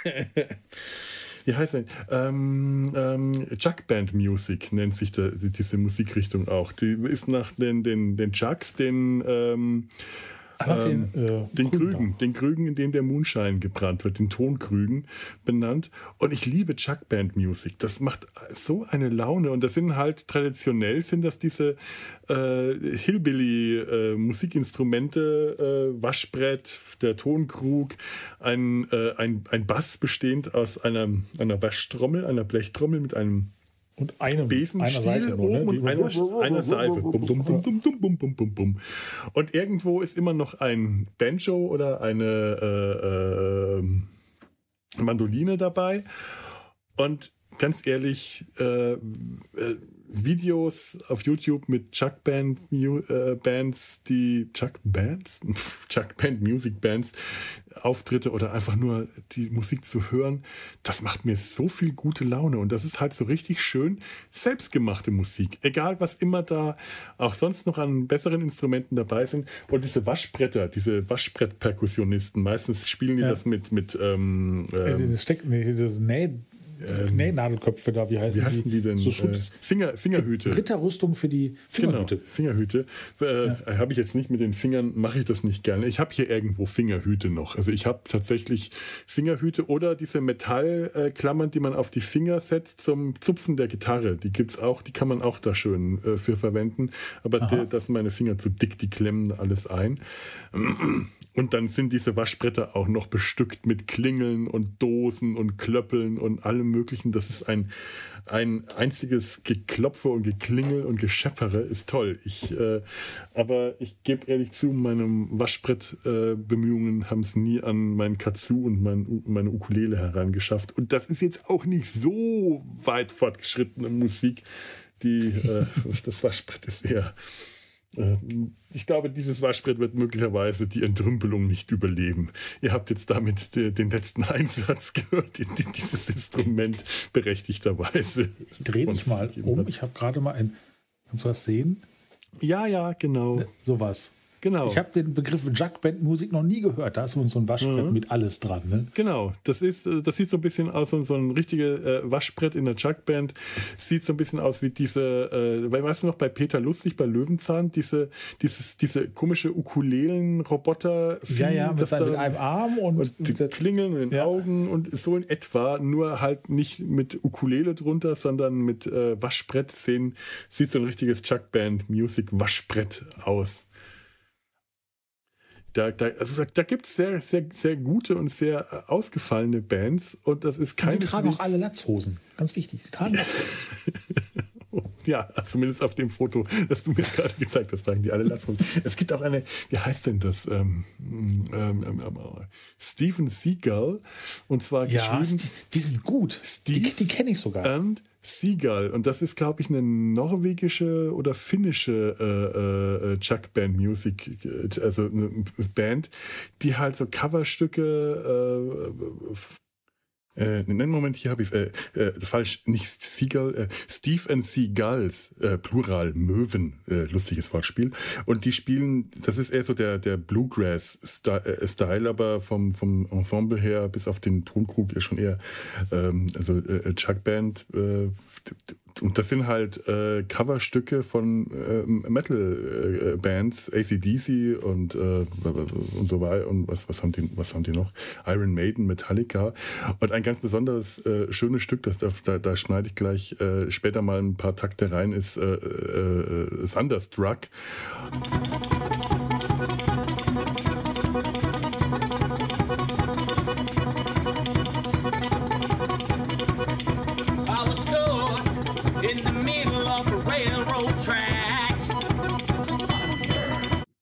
wie heißt denn? Ähm, ähm, Jugband Music nennt sich da, diese Musikrichtung auch. Die ist nach den, den, den Jugs, den ähm, ähm, den, äh, den Krügen, den Krügen, in dem der Moonshine gebrannt wird, den Tonkrügen benannt. Und ich liebe Chuckband Music. Das macht so eine Laune. Und das sind halt traditionell sind das diese äh, Hillbilly äh, Musikinstrumente, äh, Waschbrett, der Tonkrug, ein, äh, ein, ein Bass bestehend aus einer, einer Waschtrommel, einer Blechtrommel mit einem und einem, Besenstiel einer Seite nur, ne? und einer, einer Seife. Bum, bum, bum. Und irgendwo ist immer noch ein Banjo oder eine äh, äh, Mandoline dabei. Und ganz ehrlich, äh, äh Videos auf YouTube mit Chuck Band äh, Bands, die Chuck Bands, Chuck Band Music Bands Auftritte oder einfach nur die Musik zu hören, das macht mir so viel gute Laune. Und das ist halt so richtig schön selbstgemachte Musik, egal was immer da auch sonst noch an besseren Instrumenten dabei sind. Und diese Waschbretter, diese Waschbrettperkussionisten, meistens spielen die ja. das mit mit ähm, ähm, das Steck, nee, das Näh ähm, Nähnadelköpfe da, wie heißen, wie heißen die? die denn? So Schutz. Äh, Finger, Fingerhüte. Ritterrüstung für die Fingerhüte. Genau, Fingerhüte. Äh, ja. Habe ich jetzt nicht mit den Fingern, mache ich das nicht gerne. Ich habe hier irgendwo Fingerhüte noch. Also ich habe tatsächlich Fingerhüte oder diese Metallklammern, die man auf die Finger setzt zum Zupfen der Gitarre. Die gibt es auch, die kann man auch da schön äh, für verwenden. Aber der, das sind meine Finger zu dick, die klemmen alles ein. Und dann sind diese Waschbretter auch noch bestückt mit Klingeln und Dosen und Klöppeln und allem Möglichen. Das ist ein, ein einziges Geklopfe und Geklingel und Geschäppere. Ist toll. Ich, äh, aber ich gebe ehrlich zu, meine Waschbrettbemühungen äh, haben es nie an meinen Katsu und mein, meine Ukulele herangeschafft. Und das ist jetzt auch nicht so weit fortgeschrittene Musik. Die, äh, das Waschbrett ist eher ich glaube, dieses Waschbrett wird möglicherweise die Entrümpelung nicht überleben. Ihr habt jetzt damit den letzten Einsatz gehört in dieses Instrument berechtigterweise. Ich drehe dich mal um. Ich habe gerade mal ein. Kannst du was sehen? Ja, ja, genau. Sowas. Genau. Ich habe den Begriff Juggband-Musik noch nie gehört. Da ist so ein Waschbrett mhm. mit alles dran. Ne? Genau. Das, ist, äh, das sieht so ein bisschen aus, so ein richtiges äh, Waschbrett in der Jugband. Sieht so ein bisschen aus wie diese, äh, weißt du noch, bei Peter Lustig, bei Löwenzahn, diese, dieses, diese komische Ukulelen-Roboter. Ja, ja, mit, da, mit, einem Arm und, und die Klingeln und den ja. Augen und so in etwa, nur halt nicht mit Ukulele drunter, sondern mit äh, Waschbrett. Sehen, sieht so ein richtiges Jugband-Music-Waschbrett aus da, da, also da, da gibt es sehr, sehr, sehr gute und sehr äh, ausgefallene Bands und das ist kein. Die tragen auch alle Latzhosen. Ganz wichtig. Die tragen Latzhosen. ja, zumindest auf dem Foto, das du mir gerade gezeigt hast, tragen die alle Latzhosen. Es gibt auch eine, wie heißt denn das? Ähm, ähm, ähm, ähm Steven Seagull. Und zwar ja, geschrieben. Die sind gut. Steve die, die kenne ich sogar. Und Seagull. Und das ist, glaube ich, eine norwegische oder finnische äh, äh, Chuck Band Music, äh, also eine Band, die halt so Coverstücke äh, äh, nein, Moment, hier habe ich es. Äh, äh, falsch, nicht Seagull, äh, Steve and Seagulls, äh, Plural, Möwen, äh, lustiges Wortspiel. Und die spielen, das ist eher so der, der Bluegrass-Style, äh, aber vom, vom Ensemble her bis auf den Tonkrug ist schon eher, ähm, also äh, Chuck Band, äh, und das sind halt äh, Coverstücke von äh, Metal-Bands, äh, ACDC und, äh, und so weiter. Und was, was, haben die, was haben die noch? Iron Maiden, Metallica. Und ein ganz besonderes äh, schönes Stück, das, da, da schneide ich gleich äh, später mal ein paar Takte rein, ist äh, äh, Thunderstruck.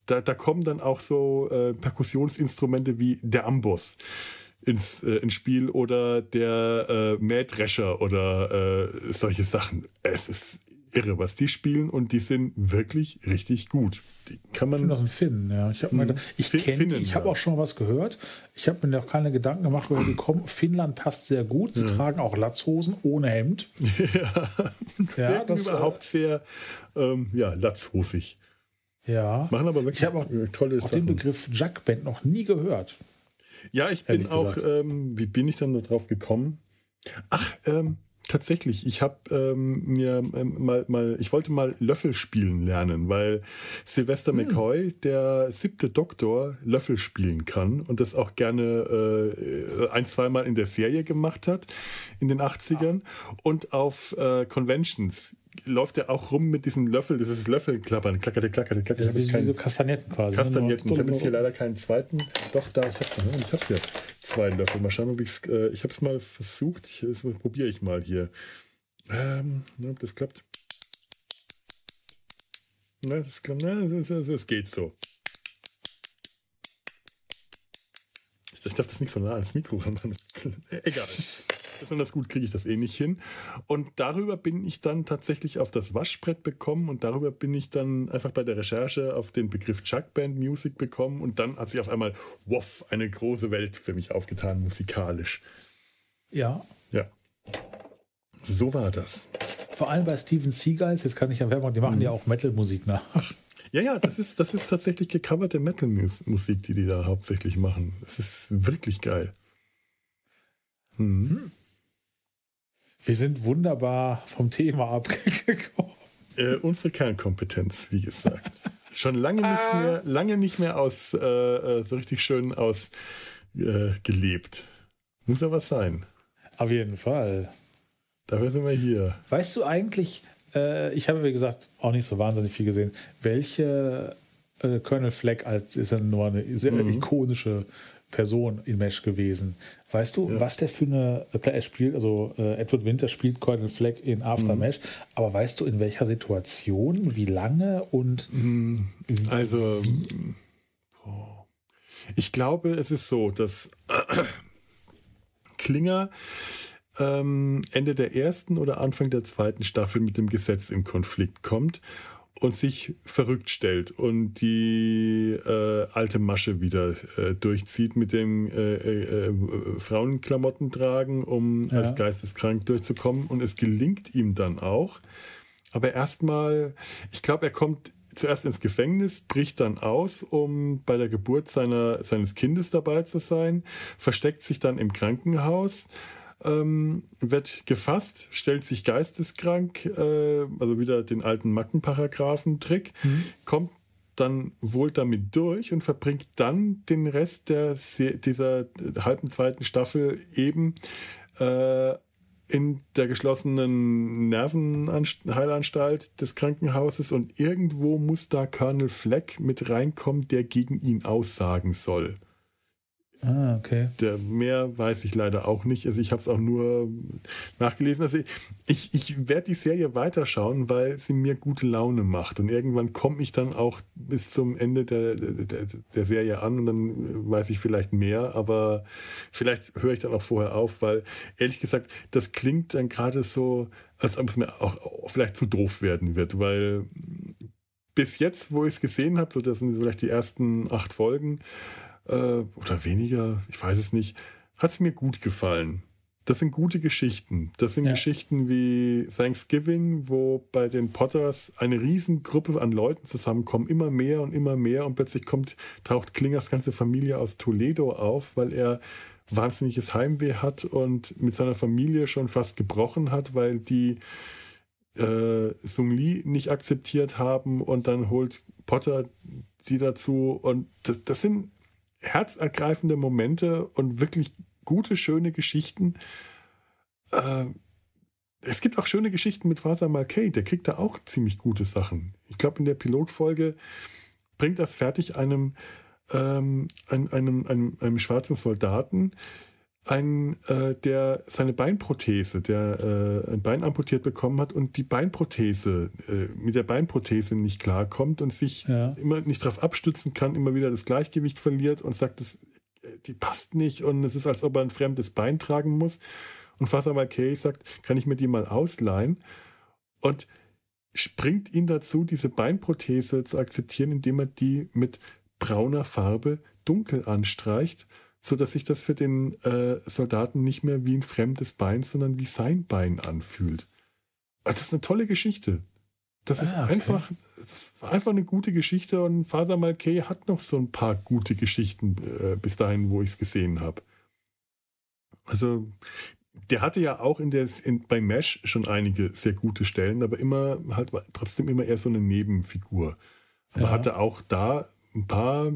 Da, da kommen dann auch so äh, Perkussionsinstrumente wie der Amboss ins, äh, ins Spiel oder der äh, Mähdrescher oder äh, solche Sachen. Es ist irre, was die spielen und die sind wirklich richtig gut. Die kann man. Ich aus dem Finnen, ja. Ich habe hm. ich kenne, ich habe ja. auch schon was gehört. Ich habe mir noch keine Gedanken gemacht, woher die kommen. Finnland passt sehr gut. Sie ja. tragen auch Latzhosen ohne Hemd. ja, ja das äh, überhaupt sehr ähm, ja, latzhosig. Ja. Machen aber wirklich ich habe auch tolle auf Sachen. den Begriff Jackband noch nie gehört. Ja, ich bin auch, ähm, wie bin ich dann darauf gekommen? Ach, ähm, tatsächlich, ich habe ähm, mir ähm, mal, mal, ich wollte mal Löffel spielen lernen, weil Sylvester hm. McCoy, der siebte Doktor, Löffel spielen kann und das auch gerne äh, ein, zweimal in der Serie gemacht hat in den 80ern ah. und auf äh, Conventions läuft er auch rum mit diesen Löffel, das ist Löffelklappern, klackerte, klackerte, klackerte. Ja, wie, kein, so Kastagnetten quasi. Ne? Kastagnetten. Ich habe jetzt hier leider keinen zweiten. Doch, da, ich habe ich hab hier zwei Löffel. Mal schauen, ob ich's, äh, ich habe es mal versucht. Ich, das probiere ich mal hier. Ähm, ob das klappt. Na, das, klappt, na, das, das, das geht so. Ich darf das nicht so nah ans Mikro ranmachen. Egal besonders gut kriege ich das eh nicht hin. Und darüber bin ich dann tatsächlich auf das Waschbrett bekommen und darüber bin ich dann einfach bei der Recherche auf den Begriff Chuckband Music bekommen und dann hat sich auf einmal, woff, eine große Welt für mich aufgetan, musikalisch. Ja. Ja. So war das. Vor allem bei Steven Seagulls, jetzt kann ich ja Werbung, die machen mhm. ja auch Metal-Musik nach. Ja, ja, das ist, das ist tatsächlich gecoverte Metal-Musik, die die da hauptsächlich machen. Das ist wirklich geil. Mhm. Wir sind wunderbar vom Thema abgekommen. Äh, unsere Kernkompetenz, wie gesagt. Schon lange nicht ah. mehr, lange nicht mehr aus, äh, äh so richtig schön ausgelebt. Äh, Muss aber sein. Auf jeden Fall. Dafür sind wir hier. Weißt du eigentlich, äh, ich habe wie gesagt auch nicht so wahnsinnig viel gesehen, welche äh, Colonel Fleck als ist ja nur eine sehr mhm. ikonische Person in Mesh gewesen. Weißt du, ja. was der für eine, klar, er spielt, also äh, Edward Winter spielt Colonel Fleck in After mhm. Mesh, aber weißt du, in welcher Situation, wie lange und mhm. Also, wie? ich glaube, es ist so, dass Klinger ähm, Ende der ersten oder Anfang der zweiten Staffel mit dem Gesetz in Konflikt kommt und sich verrückt stellt und die äh, alte Masche wieder äh, durchzieht mit dem äh, äh, äh Frauenklamotten tragen, um ja. als geisteskrank durchzukommen. Und es gelingt ihm dann auch. Aber erstmal, ich glaube, er kommt zuerst ins Gefängnis, bricht dann aus, um bei der Geburt seiner, seines Kindes dabei zu sein, versteckt sich dann im Krankenhaus, ähm, wird gefasst, stellt sich geisteskrank, äh, also wieder den alten Mackenparagraphen-Trick, mhm. kommt dann wohl damit durch und verbringt dann den Rest der, dieser halben zweiten Staffel eben äh, in der geschlossenen Nervenheilanstalt des Krankenhauses und irgendwo muss da Colonel Fleck mit reinkommen, der gegen ihn aussagen soll. Ah, okay. Der, mehr weiß ich leider auch nicht. Also ich habe es auch nur nachgelesen. Also ich, ich werde die Serie weiterschauen, weil sie mir gute Laune macht. Und irgendwann komme ich dann auch bis zum Ende der, der, der Serie an und dann weiß ich vielleicht mehr. Aber vielleicht höre ich dann auch vorher auf, weil ehrlich gesagt, das klingt dann gerade so, als ob es mir auch vielleicht zu doof werden wird, weil bis jetzt, wo ich es gesehen habe, so das sind vielleicht die ersten acht Folgen, äh, oder weniger, ich weiß es nicht, hat es mir gut gefallen. Das sind gute Geschichten. Das sind ja. Geschichten wie Thanksgiving, wo bei den Potters eine Riesengruppe an Leuten zusammenkommen, immer mehr und immer mehr und plötzlich kommt, taucht Klingers ganze Familie aus Toledo auf, weil er wahnsinniges Heimweh hat und mit seiner Familie schon fast gebrochen hat, weil die äh, Sung Lee nicht akzeptiert haben und dann holt Potter die dazu und das, das sind herzergreifende Momente und wirklich gute, schöne Geschichten. Äh, es gibt auch schöne Geschichten mit Faser Malkay, der kriegt da auch ziemlich gute Sachen. Ich glaube, in der Pilotfolge bringt das fertig einem, ähm, einem, einem, einem, einem schwarzen Soldaten, ein, äh, der seine Beinprothese, der äh, ein Bein amputiert bekommen hat und die Beinprothese, äh, mit der Beinprothese nicht klarkommt und sich ja. immer nicht darauf abstützen kann, immer wieder das Gleichgewicht verliert und sagt, das, äh, die passt nicht und es ist, als ob er ein fremdes Bein tragen muss. Und Fasamal Kay sagt, kann ich mir die mal ausleihen? Und springt ihn dazu, diese Beinprothese zu akzeptieren, indem er die mit brauner Farbe dunkel anstreicht so dass sich das für den äh, Soldaten nicht mehr wie ein fremdes Bein, sondern wie sein Bein anfühlt. Das ist eine tolle Geschichte. Das ist ah, okay. einfach, das ist einfach eine gute Geschichte und Faser Malkay hat noch so ein paar gute Geschichten äh, bis dahin, wo ich es gesehen habe. Also, der hatte ja auch in der, in, bei Mesh schon einige sehr gute Stellen, aber immer halt trotzdem immer eher so eine Nebenfigur. Aber ja. hatte auch da ein paar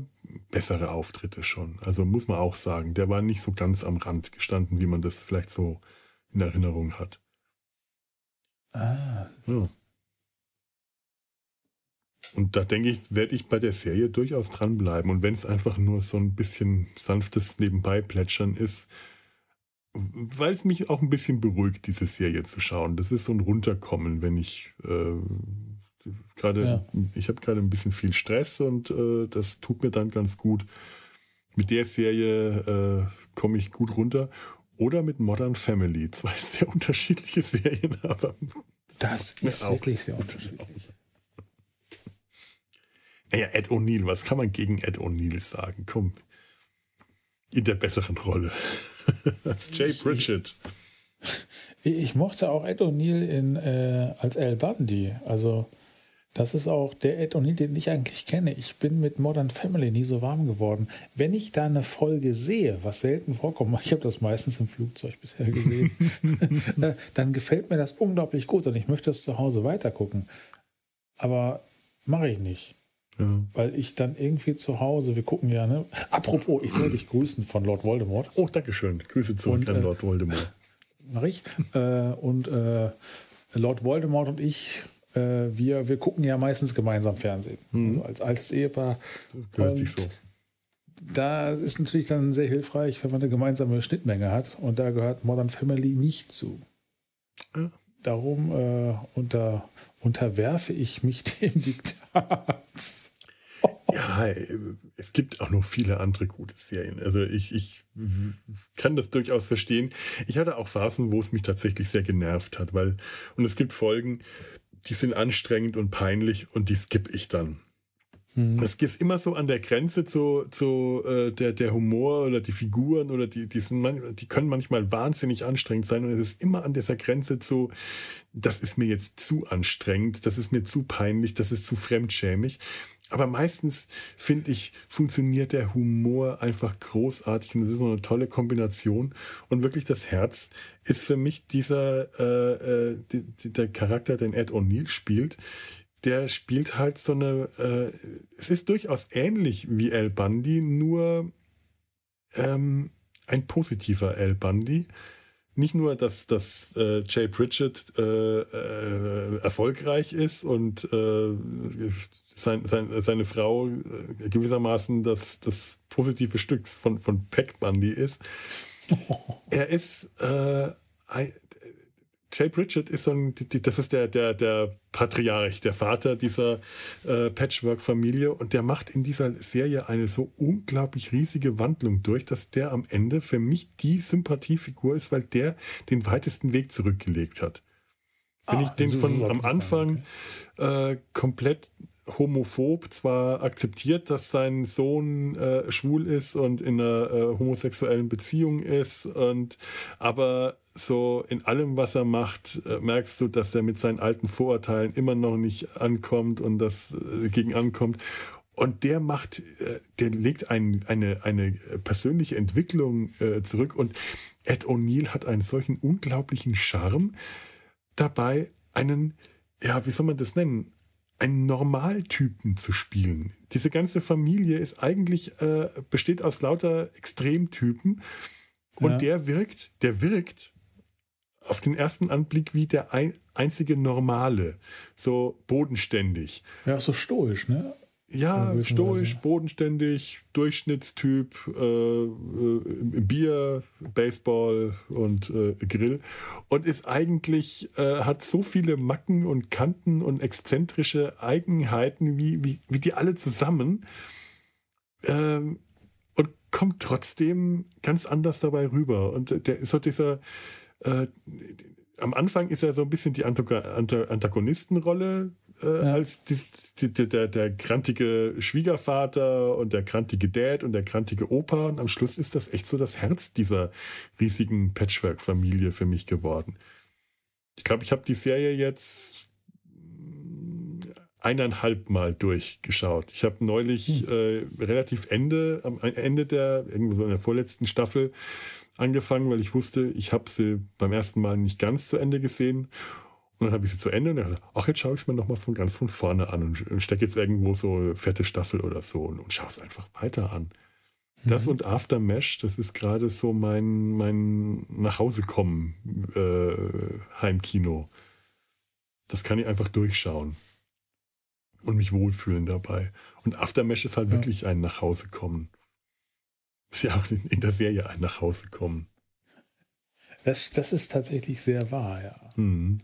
bessere Auftritte schon. Also muss man auch sagen, der war nicht so ganz am Rand gestanden, wie man das vielleicht so in Erinnerung hat. Ah. Ja. Und da denke ich, werde ich bei der Serie durchaus dranbleiben. Und wenn es einfach nur so ein bisschen sanftes Nebenbei-Plätschern ist, weil es mich auch ein bisschen beruhigt, diese Serie zu schauen. Das ist so ein Runterkommen, wenn ich äh, gerade, ja. ich habe gerade ein bisschen viel Stress und äh, das tut mir dann ganz gut. Mit der Serie äh, komme ich gut runter. Oder mit Modern Family. Zwei sehr unterschiedliche Serien, aber das, das ist wirklich sehr unterschiedlich. Naja, Ed O'Neill, was kann man gegen Ed O'Neill sagen? Komm. In der besseren Rolle. als Jay Pritchett. Ich, ich mochte auch Ed O'Neill äh, als Al Bundy. Also das ist auch der Ed O'Neill, den ich eigentlich kenne. Ich bin mit Modern Family nie so warm geworden. Wenn ich da eine Folge sehe, was selten vorkommt, ich habe das meistens im Flugzeug bisher gesehen, dann gefällt mir das unglaublich gut und ich möchte es zu Hause weitergucken. Aber mache ich nicht. Ja. Weil ich dann irgendwie zu Hause, wir gucken ja, ne? Apropos, ich soll dich grüßen von Lord Voldemort. Oh, Dankeschön. Grüße zurück und, an äh, Lord Voldemort. Mach ich. äh, und äh, Lord Voldemort und ich äh, wir, wir gucken ja meistens gemeinsam Fernsehen. Mhm. Also als altes Ehepaar. Gehört sich so. Da ist natürlich dann sehr hilfreich, wenn man eine gemeinsame Schnittmenge hat. Und da gehört Modern Family nicht zu. Ja. Darum äh, unter, unterwerfe ich mich dem Diktat. Ja, es gibt auch noch viele andere gute Serien. Also ich, ich kann das durchaus verstehen. Ich hatte auch Phasen, wo es mich tatsächlich sehr genervt hat, weil, und es gibt Folgen, die sind anstrengend und peinlich und die skippe ich dann. Das ist immer so an der Grenze zu, zu äh, der, der Humor oder die Figuren oder die, die, sind, die können manchmal wahnsinnig anstrengend sein und es ist immer an dieser Grenze zu, das ist mir jetzt zu anstrengend, das ist mir zu peinlich, das ist zu fremdschämig. Aber meistens, finde ich, funktioniert der Humor einfach großartig und es ist eine tolle Kombination. Und wirklich das Herz ist für mich dieser, äh, äh, die, der Charakter, den Ed O'Neill spielt. Der spielt halt so eine, äh, es ist durchaus ähnlich wie Al Bundy, nur ähm, ein positiver Al Bundy nicht nur, dass, dass äh, Jay Pritchett äh, äh, erfolgreich ist und äh, sein, sein, seine Frau äh, gewissermaßen das, das positive Stück von, von Peck Bundy ist. Er ist Jay Pritchett ist so ein, das ist der, der, der Patriarch, der Vater dieser äh, Patchwork-Familie und der macht in dieser Serie eine so unglaublich riesige Wandlung durch, dass der am Ende für mich die Sympathiefigur ist, weil der den weitesten Weg zurückgelegt hat. Wenn ah, ich den von am Anfang äh, komplett homophob zwar akzeptiert, dass sein Sohn äh, schwul ist und in einer äh, homosexuellen Beziehung ist, und aber so in allem, was er macht, äh, merkst du, dass er mit seinen alten Vorurteilen immer noch nicht ankommt und das äh, gegen ankommt. Und der macht, äh, der legt ein, eine, eine persönliche Entwicklung äh, zurück. Und Ed O'Neill hat einen solchen unglaublichen Charme dabei, einen, ja, wie soll man das nennen? einen Normaltypen zu spielen. Diese ganze Familie ist eigentlich, äh, besteht aus lauter Extremtypen. Und ja. der wirkt, der wirkt auf den ersten Anblick wie der ein, einzige Normale. So bodenständig. Ja, so stoisch, ne? Ja, stoisch, bodenständig, Durchschnittstyp, äh, äh, Bier, Baseball und äh, Grill. Und ist eigentlich, äh, hat so viele Macken und Kanten und exzentrische Eigenheiten, wie, wie, wie die alle zusammen. Ähm, und kommt trotzdem ganz anders dabei rüber. Und der ist so dieser, äh, am Anfang ist er so ein bisschen die Antagonistenrolle äh, ja. als die, die, der, der krantige Schwiegervater und der krantige Dad und der krantige Opa. Und am Schluss ist das echt so das Herz dieser riesigen Patchwork-Familie für mich geworden. Ich glaube, ich habe die Serie jetzt eineinhalb Mal durchgeschaut. Ich habe neulich hm. äh, relativ Ende, am Ende der, irgendwo so in der vorletzten Staffel angefangen, weil ich wusste, ich habe sie beim ersten Mal nicht ganz zu Ende gesehen und dann habe ich sie zu Ende und dachte, ach, jetzt schaue ich es mir nochmal von ganz von vorne an und stecke jetzt irgendwo so fette Staffel oder so und, und schaue es einfach weiter an. Mhm. Das und After Mesh, das ist gerade so mein, mein Nachhausekommen äh, Heimkino. Das kann ich einfach durchschauen und mich wohlfühlen dabei. Und After Mesh ist halt ja. wirklich ein Nachhausekommen. Ist ja auch in, der Serie ein Nachhausekommen. Das, das ist tatsächlich sehr wahr, ja. Mhm.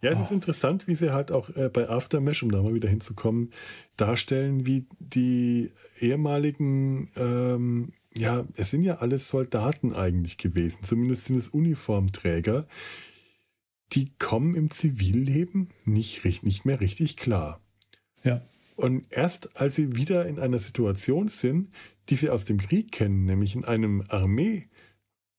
Ja, es oh. ist interessant, wie sie halt auch äh, bei Aftermesh, um da mal wieder hinzukommen, darstellen, wie die ehemaligen, ähm, ja, es sind ja alles Soldaten eigentlich gewesen, zumindest sind es Uniformträger, die kommen im Zivilleben nicht, nicht mehr richtig klar. Ja. Und erst als sie wieder in einer Situation sind, die sie aus dem Krieg kennen, nämlich in einem Armee,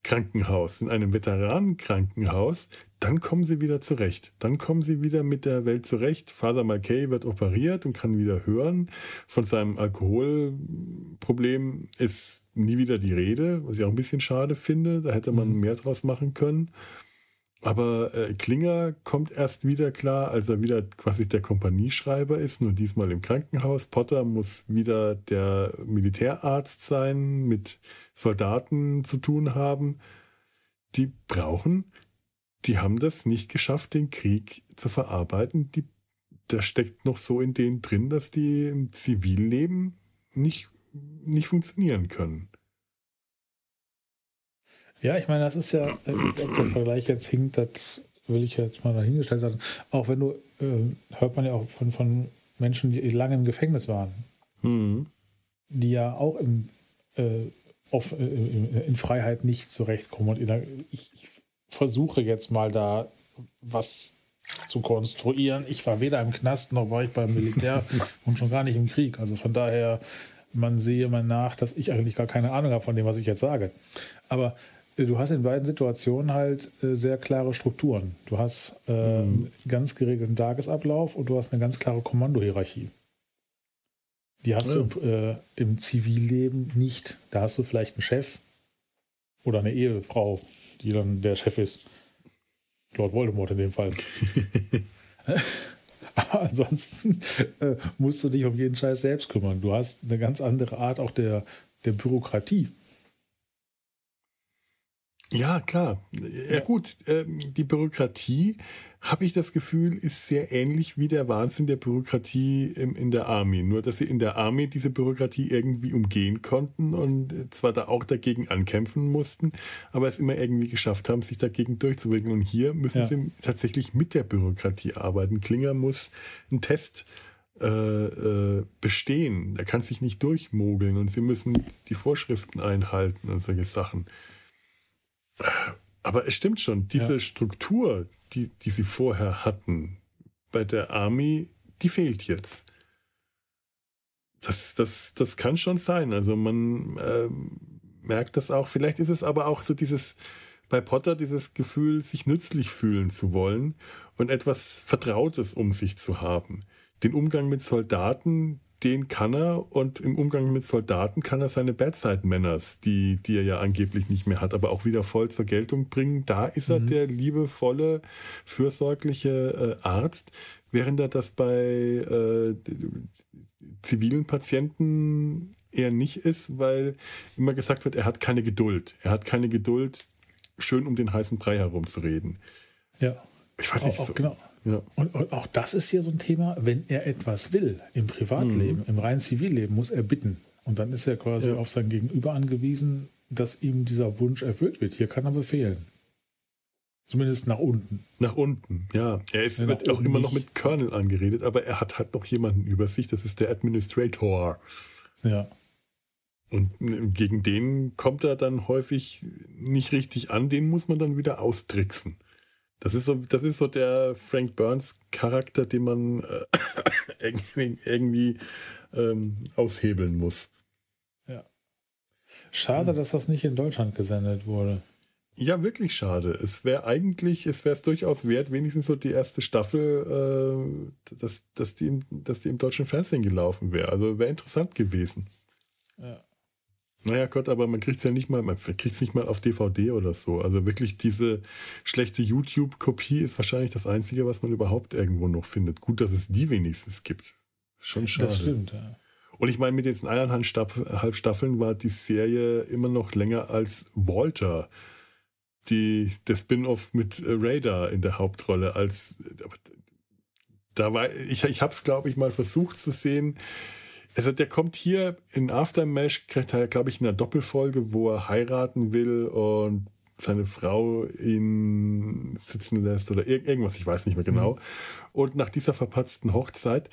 Krankenhaus, in einem Veteranenkrankenhaus, dann kommen sie wieder zurecht. Dann kommen sie wieder mit der Welt zurecht. Father Malkay wird operiert und kann wieder hören. Von seinem Alkoholproblem ist nie wieder die Rede, was ich auch ein bisschen schade finde. Da hätte man mhm. mehr draus machen können. Aber äh, Klinger kommt erst wieder klar, als er wieder quasi der Kompanieschreiber ist, nur diesmal im Krankenhaus. Potter muss wieder der Militärarzt sein, mit Soldaten zu tun haben. Die brauchen, die haben das nicht geschafft, den Krieg zu verarbeiten. Die, da steckt noch so in denen drin, dass die im Zivilleben nicht, nicht funktionieren können. Ja, ich meine, das ist ja, äh, ob der Vergleich jetzt hinkt, das will ich jetzt mal dahingestellt sagen. Auch wenn du, äh, hört man ja auch von, von Menschen, die lange im Gefängnis waren, mhm. die ja auch im, äh, auf, äh, in Freiheit nicht zurechtkommen. Und ich, ich versuche jetzt mal da was zu konstruieren. Ich war weder im Knast noch war ich beim Militär und schon gar nicht im Krieg. Also von daher, man sehe mal nach, dass ich eigentlich gar keine Ahnung habe von dem, was ich jetzt sage. Aber äh, du hast in beiden Situationen halt äh, sehr klare Strukturen. Du hast äh, mhm. ganz geregelten Tagesablauf und du hast eine ganz klare Kommandohierarchie. Die hast ja. du äh, im Zivilleben nicht. Da hast du vielleicht einen Chef oder eine Ehefrau, die dann der Chef ist. Lord Voldemort in dem Fall. Aber ansonsten äh, musst du dich um jeden Scheiß selbst kümmern. Du hast eine ganz andere Art auch der, der Bürokratie. Ja, klar. Ja, gut, ähm, die Bürokratie, habe ich das Gefühl, ist sehr ähnlich wie der Wahnsinn der Bürokratie in der Army. Nur, dass sie in der Army diese Bürokratie irgendwie umgehen konnten und zwar da auch dagegen ankämpfen mussten, aber es immer irgendwie geschafft haben, sich dagegen durchzuwirken. Und hier müssen ja. sie tatsächlich mit der Bürokratie arbeiten. Klinger muss einen Test äh, äh, bestehen. Er kann sich nicht durchmogeln und sie müssen die Vorschriften einhalten und solche Sachen. Aber es stimmt schon, diese ja. Struktur, die, die sie vorher hatten bei der Army, die fehlt jetzt. Das, das, das kann schon sein. Also man äh, merkt das auch. Vielleicht ist es aber auch so dieses bei Potter dieses Gefühl, sich nützlich fühlen zu wollen und etwas Vertrautes um sich zu haben. Den Umgang mit Soldaten, den kann er und im Umgang mit Soldaten kann er seine Bedside-Manners, die, die er ja angeblich nicht mehr hat, aber auch wieder voll zur Geltung bringen. Da ist er mhm. der liebevolle, fürsorgliche äh, Arzt, während er das bei äh, zivilen Patienten eher nicht ist, weil immer gesagt wird, er hat keine Geduld. Er hat keine Geduld, schön um den heißen Brei herumzureden. Ja. Ich weiß nicht, auch, so. genau. Ja. Und, und, auch das ist hier so ein Thema, wenn er etwas will im Privatleben, mhm. im reinen Zivilleben, muss er bitten. Und dann ist er quasi ja. auf sein Gegenüber angewiesen, dass ihm dieser Wunsch erfüllt wird. Hier kann er befehlen. Zumindest nach unten. Nach unten, ja. Er ist ja, wird auch immer noch mit Colonel angeredet, aber er hat halt noch jemanden über sich, das ist der Administrator. Ja. Und gegen den kommt er dann häufig nicht richtig an, den muss man dann wieder austricksen. Das ist so, das ist so der Frank Burns Charakter, den man äh, irgendwie, irgendwie ähm, aushebeln muss. Ja. Schade, dass das nicht in Deutschland gesendet wurde. Ja, wirklich schade. Es wäre eigentlich, es wäre es durchaus wert, wenigstens so die erste Staffel, äh, dass, dass, die im, dass die im deutschen Fernsehen gelaufen wäre. Also wäre interessant gewesen. Ja. Naja, Gott, aber man kriegt es ja nicht mal, man kriegt nicht mal auf DVD oder so. Also wirklich diese schlechte YouTube-Kopie ist wahrscheinlich das Einzige, was man überhaupt irgendwo noch findet. Gut, dass es die wenigstens gibt. Schon schade. Das stimmt, ja. Und ich meine, mit diesen eineinhalb Staffeln war die Serie immer noch länger als Walter. Die, der Spin-off mit Radar in der Hauptrolle. Als, da war, ich, ich habe es, glaube ich, mal versucht zu sehen also der kommt hier in Aftermash, kriegt er, glaube ich, in einer Doppelfolge, wo er heiraten will und seine Frau ihn sitzen lässt oder irgendwas, ich weiß nicht mehr genau. Mhm. Und nach dieser verpatzten Hochzeit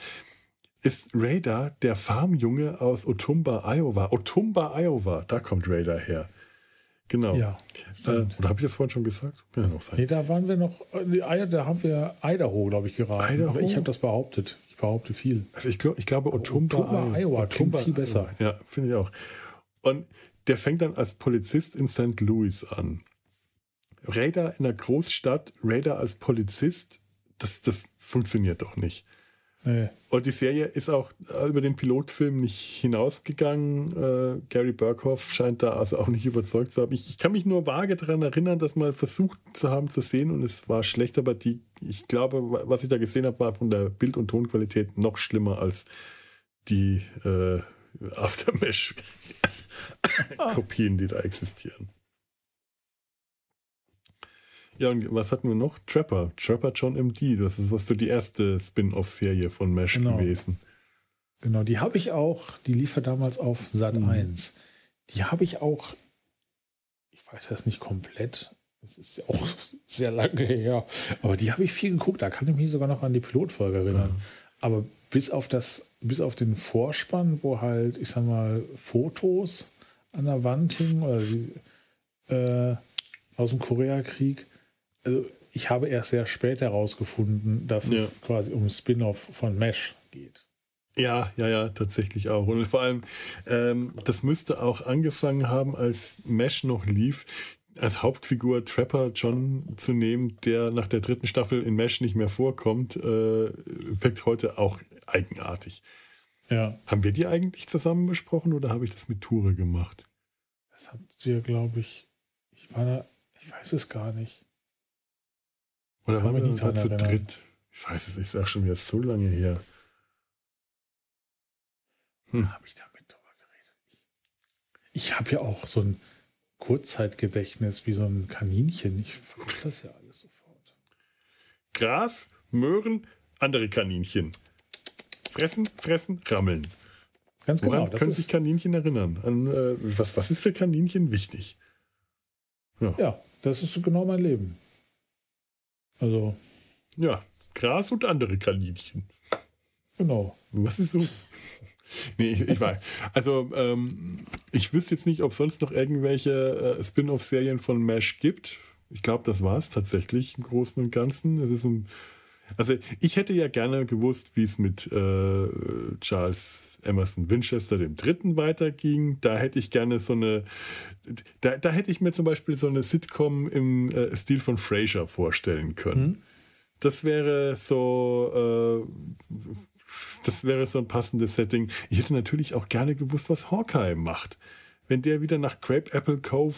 ist Raider der Farmjunge aus Otumba, Iowa. Otumba, Iowa, da kommt Raider her. Genau. Ja, äh, oder habe ich das vorhin schon gesagt? Kann ja sein. Nee, da waren wir noch, äh, da haben wir Idaho, glaube ich, geraten. Idaho? ich habe das behauptet behaupte viel. Also ich, glaub, ich glaube, Otumba, Otumba Iowa Otumba, viel besser. Ja, finde ich auch. Und der fängt dann als Polizist in St. Louis an. Raider in der Großstadt, Raider als Polizist, das, das funktioniert doch nicht. Nee. Und die Serie ist auch äh, über den Pilotfilm nicht hinausgegangen. Äh, Gary Burkhoff scheint da also auch nicht überzeugt zu haben. Ich, ich, kann mich nur vage daran erinnern, das mal versucht zu haben zu sehen und es war schlecht, aber die, ich glaube, was ich da gesehen habe, war von der Bild- und Tonqualität noch schlimmer als die äh, Aftermesh-Kopien, die da existieren. Ja, und was hatten wir noch? Trapper. Trapper John MD. Das ist was für die erste Spin-off-Serie von Mesh genau. gewesen. Genau, die habe ich auch, die lief ja damals auf Sat mhm. 1. Die habe ich auch, ich weiß das nicht komplett, das ist ja auch sehr lange her, aber die habe ich viel geguckt, da kann ich mich sogar noch an die Pilotfolge erinnern. Mhm. Aber bis auf das, bis auf den Vorspann, wo halt, ich sag mal, Fotos an der Wand hingen oder die, äh, aus dem Koreakrieg, also ich habe erst sehr spät herausgefunden, dass ja. es quasi um Spin-off von Mesh geht. Ja, ja, ja, tatsächlich auch. Und vor allem, ähm, das müsste auch angefangen haben, als Mesh noch lief, als Hauptfigur Trapper John zu nehmen, der nach der dritten Staffel in Mesh nicht mehr vorkommt, äh, wirkt heute auch eigenartig. Ja. Haben wir die eigentlich zusammen besprochen oder habe ich das mit Ture gemacht? Das habt ihr, glaube ich, ich war da, ich weiß es gar nicht. Oder waren wir nicht zu dritt? Ich weiß es, ich sage schon wieder so lange her. Hm. Habe ich damit drüber geredet? Ich, habe ja auch so ein Kurzzeitgedächtnis wie so ein Kaninchen. Ich vergesse das ja alles sofort. Gras, Möhren, andere Kaninchen. Fressen, fressen, rammeln. Ganz Woran genau. können sich Kaninchen erinnern? An, äh, was, was ist für Kaninchen wichtig? Ja. ja, das ist genau mein Leben. Also. Ja, Gras und andere Kaninchen. Genau. Was ist so? nee, ich, ich weiß. Also, ähm, ich wüsste jetzt nicht, ob es sonst noch irgendwelche äh, Spin-off-Serien von MASH gibt. Ich glaube, das war es tatsächlich im Großen und Ganzen. Es ist ein also ich hätte ja gerne gewusst, wie es mit äh, Charles Emerson Winchester dem Dritten weiterging. Da hätte ich gerne so eine, da, da hätte ich mir zum Beispiel so eine Sitcom im äh, Stil von Frasier vorstellen können. Mhm. Das wäre so, äh, das wäre so ein passendes Setting. Ich hätte natürlich auch gerne gewusst, was Hawkeye macht. Wenn der wieder nach Grape Apple Cove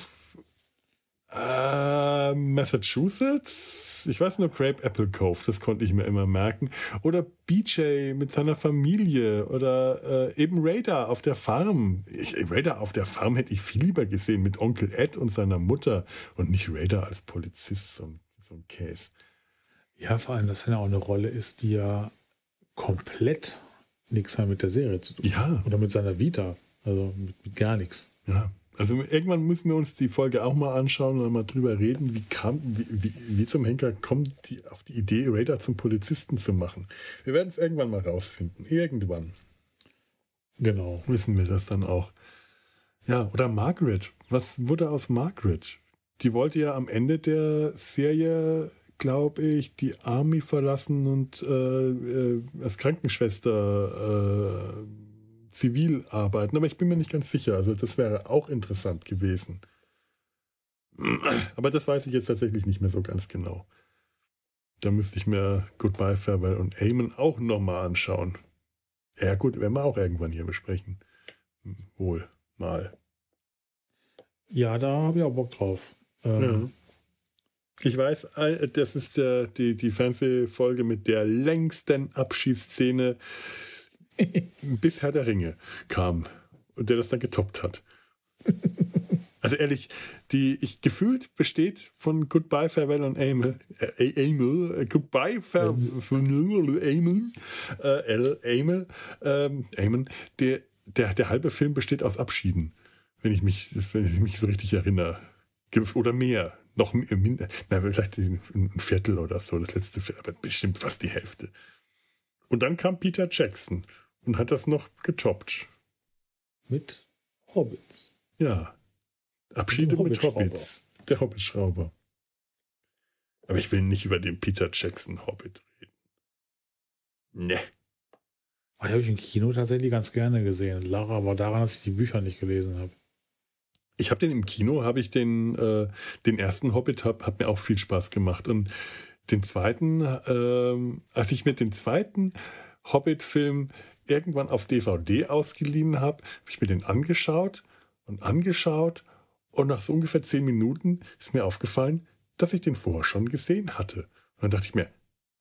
äh, Massachusetts. Ich weiß nur Grape Apple Cove, das konnte ich mir immer merken. Oder BJ mit seiner Familie oder äh, eben Raider auf der Farm. Ich, Raider auf der Farm hätte ich viel lieber gesehen mit Onkel Ed und seiner Mutter und nicht Raider als Polizist, so ein, so ein Case. Ja, vor allem, dass er auch eine Rolle ist, die ja komplett nichts mehr mit der Serie zu tun hat. Ja. Oder mit seiner Vita. Also mit, mit gar nichts. Ja. Also irgendwann müssen wir uns die Folge auch mal anschauen und mal drüber reden, wie kam, wie, wie, wie zum Henker kommt die auf die Idee, Raider zum Polizisten zu machen. Wir werden es irgendwann mal rausfinden. Irgendwann. Genau. Wissen wir das dann auch. Ja, oder Margaret. Was wurde aus Margaret? Die wollte ja am Ende der Serie, glaube ich, die Army verlassen und äh, äh, als Krankenschwester äh, zivil arbeiten, aber ich bin mir nicht ganz sicher. Also das wäre auch interessant gewesen. Aber das weiß ich jetzt tatsächlich nicht mehr so ganz genau. Da müsste ich mir Goodbye, Farewell und Amen auch nochmal anschauen. Ja gut, werden wir auch irgendwann hier besprechen. Wohl mal. Ja, da habe ich auch Bock drauf. Ähm, ja. Ich weiß, das ist der, die, die Fernsehfolge mit der längsten Abschießszene bis Herr der Ringe kam und der das dann getoppt hat. Also ehrlich, die ich gefühlt besteht von Goodbye, Farewell und Amel, äh, Amel, äh, Goodbye, Farewell, Amel, äh, Amel, ähm, Amel, der, der, der halbe Film besteht aus Abschieden, wenn ich mich, wenn ich mich so richtig erinnere. Oder mehr. Noch minder, na, vielleicht ein Viertel oder so, das letzte Viertel, aber bestimmt fast die Hälfte. Und dann kam Peter Jackson und hat das noch getoppt. Mit Hobbits. Ja. Abschiede mit Hobbits. Der Hobbitschrauber. Aber ich will nicht über den Peter Jackson Hobbit reden. Ne. Oh, habe ich im Kino tatsächlich ganz gerne gesehen. Lara war daran, dass ich die Bücher nicht gelesen habe. Ich habe den im Kino, habe ich den, äh, den ersten Hobbit, hab, hat mir auch viel Spaß gemacht. Und den zweiten, äh, als ich mir den zweiten Hobbit-Film irgendwann auf DVD ausgeliehen habe, habe ich mir den angeschaut und angeschaut und nach so ungefähr zehn Minuten ist mir aufgefallen, dass ich den vorher schon gesehen hatte. Und dann dachte ich mir,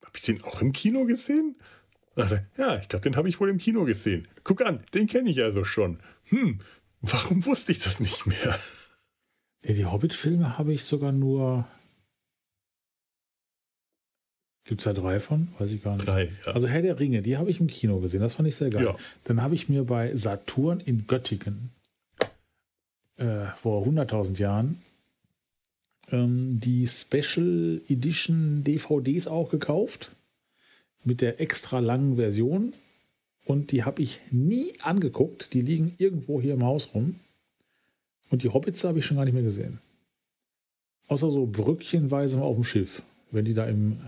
habe ich den auch im Kino gesehen? Dachte, ja, ich glaube, den habe ich wohl im Kino gesehen. Guck an, den kenne ich also schon. Hm, warum wusste ich das nicht mehr? Die Hobbit-Filme habe ich sogar nur Gibt es da drei von? Weiß ich gar nicht. Drei, ja. Also Herr der Ringe, die habe ich im Kino gesehen. Das fand ich sehr geil. Ja. Dann habe ich mir bei Saturn in Göttingen äh, vor 100.000 Jahren ähm, die Special Edition DVDs auch gekauft. Mit der extra langen Version. Und die habe ich nie angeguckt. Die liegen irgendwo hier im Haus rum. Und die Hobbits habe ich schon gar nicht mehr gesehen. Außer so brückchenweise mal auf dem Schiff wenn die da im,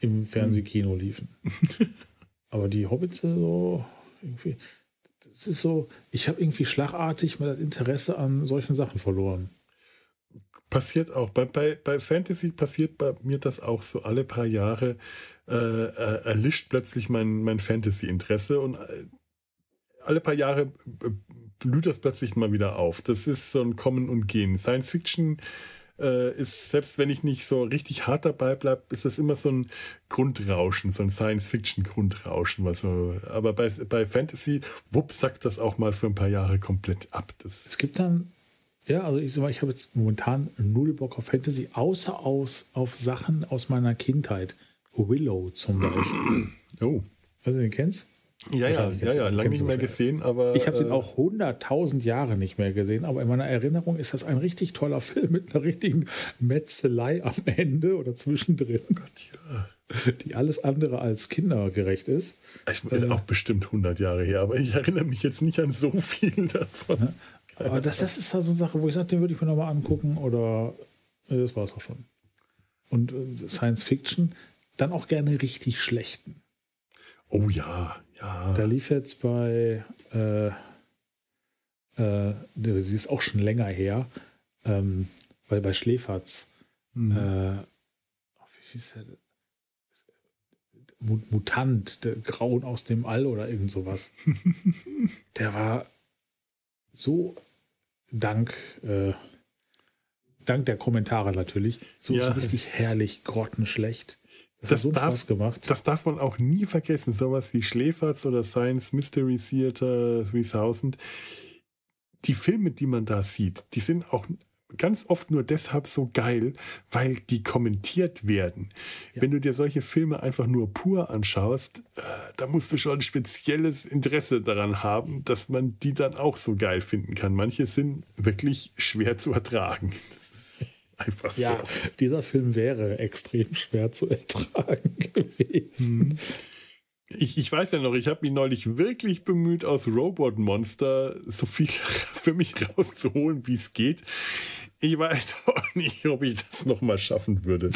im Fernsehkino liefen. Aber die Hobbits so irgendwie, das ist so, ich habe irgendwie schlagartig mal das Interesse an solchen Sachen verloren. Passiert auch. Bei, bei, bei Fantasy passiert bei mir das auch so alle paar Jahre, äh, äh erlischt plötzlich mein, mein Fantasy-Interesse und äh, alle paar Jahre äh, blüht das plötzlich mal wieder auf. Das ist so ein Kommen und Gehen. Science Fiction äh, ist, selbst wenn ich nicht so richtig hart dabei bleibe, ist das immer so ein Grundrauschen, so ein Science-Fiction-Grundrauschen. So, aber bei, bei Fantasy, wupp, sagt das auch mal für ein paar Jahre komplett ab. Das es gibt dann, ja, also ich, ich habe jetzt momentan null Bock auf Fantasy, außer aus, auf Sachen aus meiner Kindheit. Willow zum Beispiel. Oh. Also, den kennst ja, ja, ja, ja, lange nicht mehr gesehen, aber. Ich habe den äh, auch hunderttausend Jahre nicht mehr gesehen, aber in meiner Erinnerung ist das ein richtig toller Film mit einer richtigen Metzelei am Ende oder zwischendrin. Oh Gott, ja. Die alles andere als kindergerecht ist. Ich ist äh, auch bestimmt 100 Jahre her, aber ich erinnere mich jetzt nicht an so viel davon. aber das, das ist halt so eine Sache, wo ich sage, den würde ich mir nochmal angucken oder äh, das war es auch schon. Und Science Fiction, dann auch gerne richtig schlechten. Oh ja, ja. Da lief jetzt bei, äh, äh, sie ist auch schon länger her, ähm, weil bei Schläferz, mhm. äh, wie hieß der? Mutant, der Grauen aus dem All oder irgend sowas. der war so dank, äh, dank der Kommentare natürlich, so, ja. so richtig herrlich grottenschlecht. Das, das so darf, Spaß gemacht. Das darf man auch nie vergessen. Sowas wie Schläferz oder Science Mystery Theater 3000. Die Filme, die man da sieht, die sind auch ganz oft nur deshalb so geil, weil die kommentiert werden. Ja. Wenn du dir solche Filme einfach nur pur anschaust, äh, da musst du schon ein spezielles Interesse daran haben, dass man die dann auch so geil finden kann. Manche sind wirklich schwer zu ertragen. Das Einfach so. Ja, dieser Film wäre extrem schwer zu ertragen gewesen. Mhm. Ich, ich weiß ja noch, ich habe mich neulich wirklich bemüht, aus Robot Monster so viel für mich rauszuholen, wie es geht. Ich weiß auch nicht, ob ich das nochmal schaffen würde.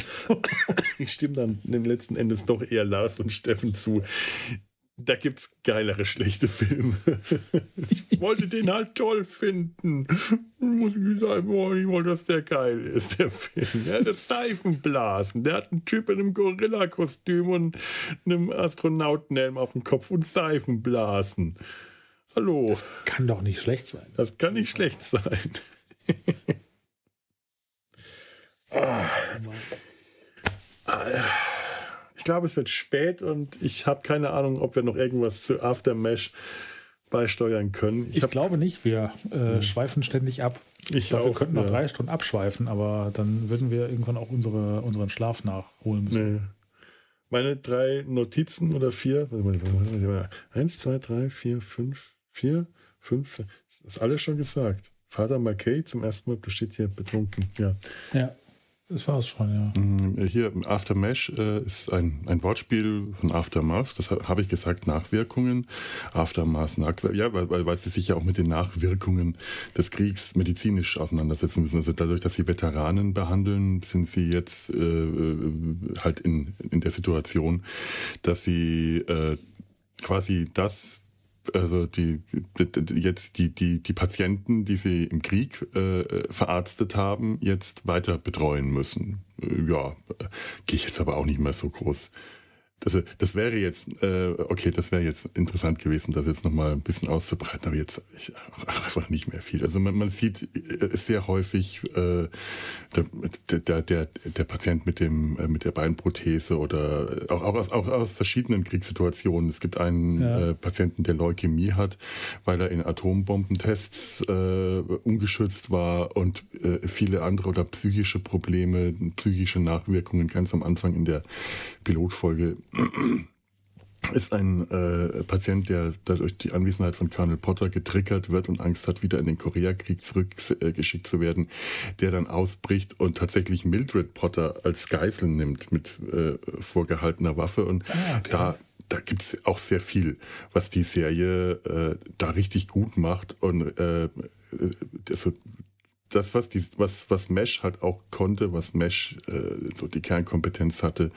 ich stimme dann im letzten Endes doch eher Lars und Steffen zu da gibt's geilere schlechte Filme. ich wollte den halt toll finden. Muss ich sagen, ich wollte, dass der geil ist, der Film. Der hat Seifenblasen. Der hat einen Typ in einem Gorilla-Kostüm und einem Astronautenhelm auf dem Kopf und Seifenblasen. Hallo. Das kann doch nicht schlecht sein. Das kann nicht schlecht sein. ah. ah. Ich glaube, es wird spät und ich habe keine Ahnung, ob wir noch irgendwas zu Aftermesh beisteuern können. Ich, ich glaube nicht. Wir äh, schweifen ständig ab. Ich glaube, wir könnten noch ja. drei Stunden abschweifen, aber dann würden wir irgendwann auch unsere, unseren Schlaf nachholen müssen. Nee. Meine drei Notizen oder vier, eins, zwei, drei, vier, fünf, vier, fünf, das ist alles schon gesagt. Vater McKay zum ersten Mal besteht hier betrunken. Ja. Ja. Das war es schon, ja. Mm, hier, Aftermash äh, ist ein, ein Wortspiel von Aftermath. Das habe ich gesagt, Nachwirkungen. Aftermath, Nachwirkungen. Ja, weil, weil sie sich ja auch mit den Nachwirkungen des Kriegs medizinisch auseinandersetzen müssen. Also dadurch, dass sie Veteranen behandeln, sind sie jetzt äh, äh halt in, in der Situation, dass sie äh, quasi das also die, die, jetzt die, die, die Patienten, die sie im Krieg äh, verarztet haben, jetzt weiter betreuen müssen. Äh, ja, äh, gehe ich jetzt aber auch nicht mehr so groß das, das wäre jetzt, äh, okay, das wäre jetzt interessant gewesen, das jetzt nochmal ein bisschen auszubreiten, aber jetzt ich, einfach nicht mehr viel. Also man, man sieht äh, sehr häufig äh, der, der, der, der Patient mit, dem, äh, mit der Beinprothese oder auch, auch, aus, auch aus verschiedenen Kriegssituationen. Es gibt einen ja. äh, Patienten, der Leukämie hat, weil er in Atombombentests äh, ungeschützt war und äh, viele andere oder psychische Probleme, psychische Nachwirkungen ganz am Anfang in der Pilotfolge ist ein äh, Patient, der dadurch die Anwesenheit von Colonel Potter getriggert wird und Angst hat, wieder in den Koreakrieg zurückgeschickt äh, zu werden, der dann ausbricht und tatsächlich Mildred Potter als Geisel nimmt mit äh, vorgehaltener Waffe. Und ah, okay. da da gibt es auch sehr viel, was die Serie äh, da richtig gut macht. Und äh, also das, was, die, was, was Mesh halt auch konnte, was Mesh äh, so die Kernkompetenz hatte,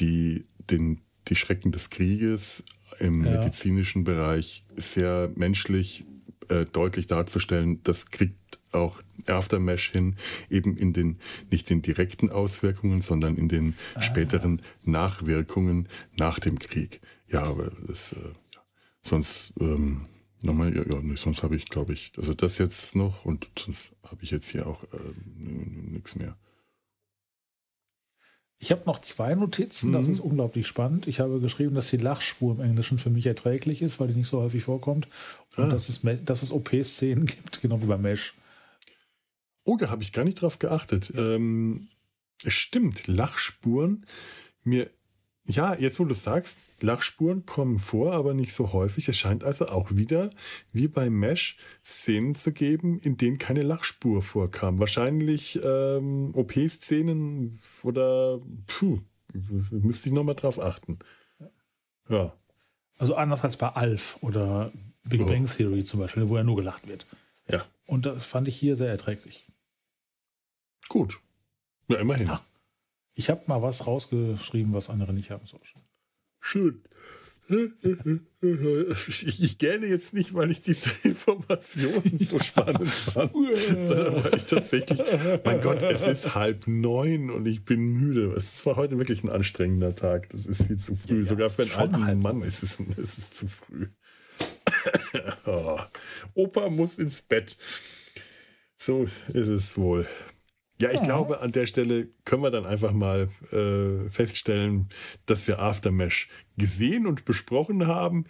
die, den, die Schrecken des Krieges im ja. medizinischen Bereich sehr menschlich äh, deutlich darzustellen, das kriegt auch Aftermesh hin, eben in den, nicht den direkten Auswirkungen, sondern in den ah. späteren Nachwirkungen nach dem Krieg. Ja, aber das, äh, sonst, ähm, nochmal, ja, ja, sonst habe ich, glaube ich, also das jetzt noch und sonst habe ich jetzt hier auch äh, nichts mehr. Ich habe noch zwei Notizen, das mhm. ist unglaublich spannend. Ich habe geschrieben, dass die Lachspur im Englischen für mich erträglich ist, weil die nicht so häufig vorkommt. Und ah. dass es, dass es OP-Szenen gibt, genau wie bei Mesh. Oh, da habe ich gar nicht drauf geachtet. Ähm, stimmt, Lachspuren. Mir, ja, jetzt wo du sagst, Lachspuren kommen vor, aber nicht so häufig. Es scheint also auch wieder, wie bei Mesh, Szenen zu geben, in denen keine Lachspur vorkam. Wahrscheinlich ähm, OP-Szenen oder puh, müsste ich nochmal drauf achten. Ja. Also anders als bei Alf oder Big oh. Bang Theory zum Beispiel, wo ja nur gelacht wird. Ja. Und das fand ich hier sehr erträglich. Gut. Ja, immerhin. Ja. Ich habe mal was rausgeschrieben, was andere nicht haben sollen. Schön. Ich, ich gerne jetzt nicht, weil ich diese Informationen so spannend fand, sondern weil ich tatsächlich, mein Gott, es ist halb neun und ich bin müde. Es war heute wirklich ein anstrengender Tag. Das ist viel zu früh. Ja, Sogar für einen alten Mann ist es, ist es zu früh. oh. Opa muss ins Bett. So ist es wohl. Ja, ich ja. glaube, an der Stelle können wir dann einfach mal äh, feststellen, dass wir Aftermesh gesehen und besprochen haben.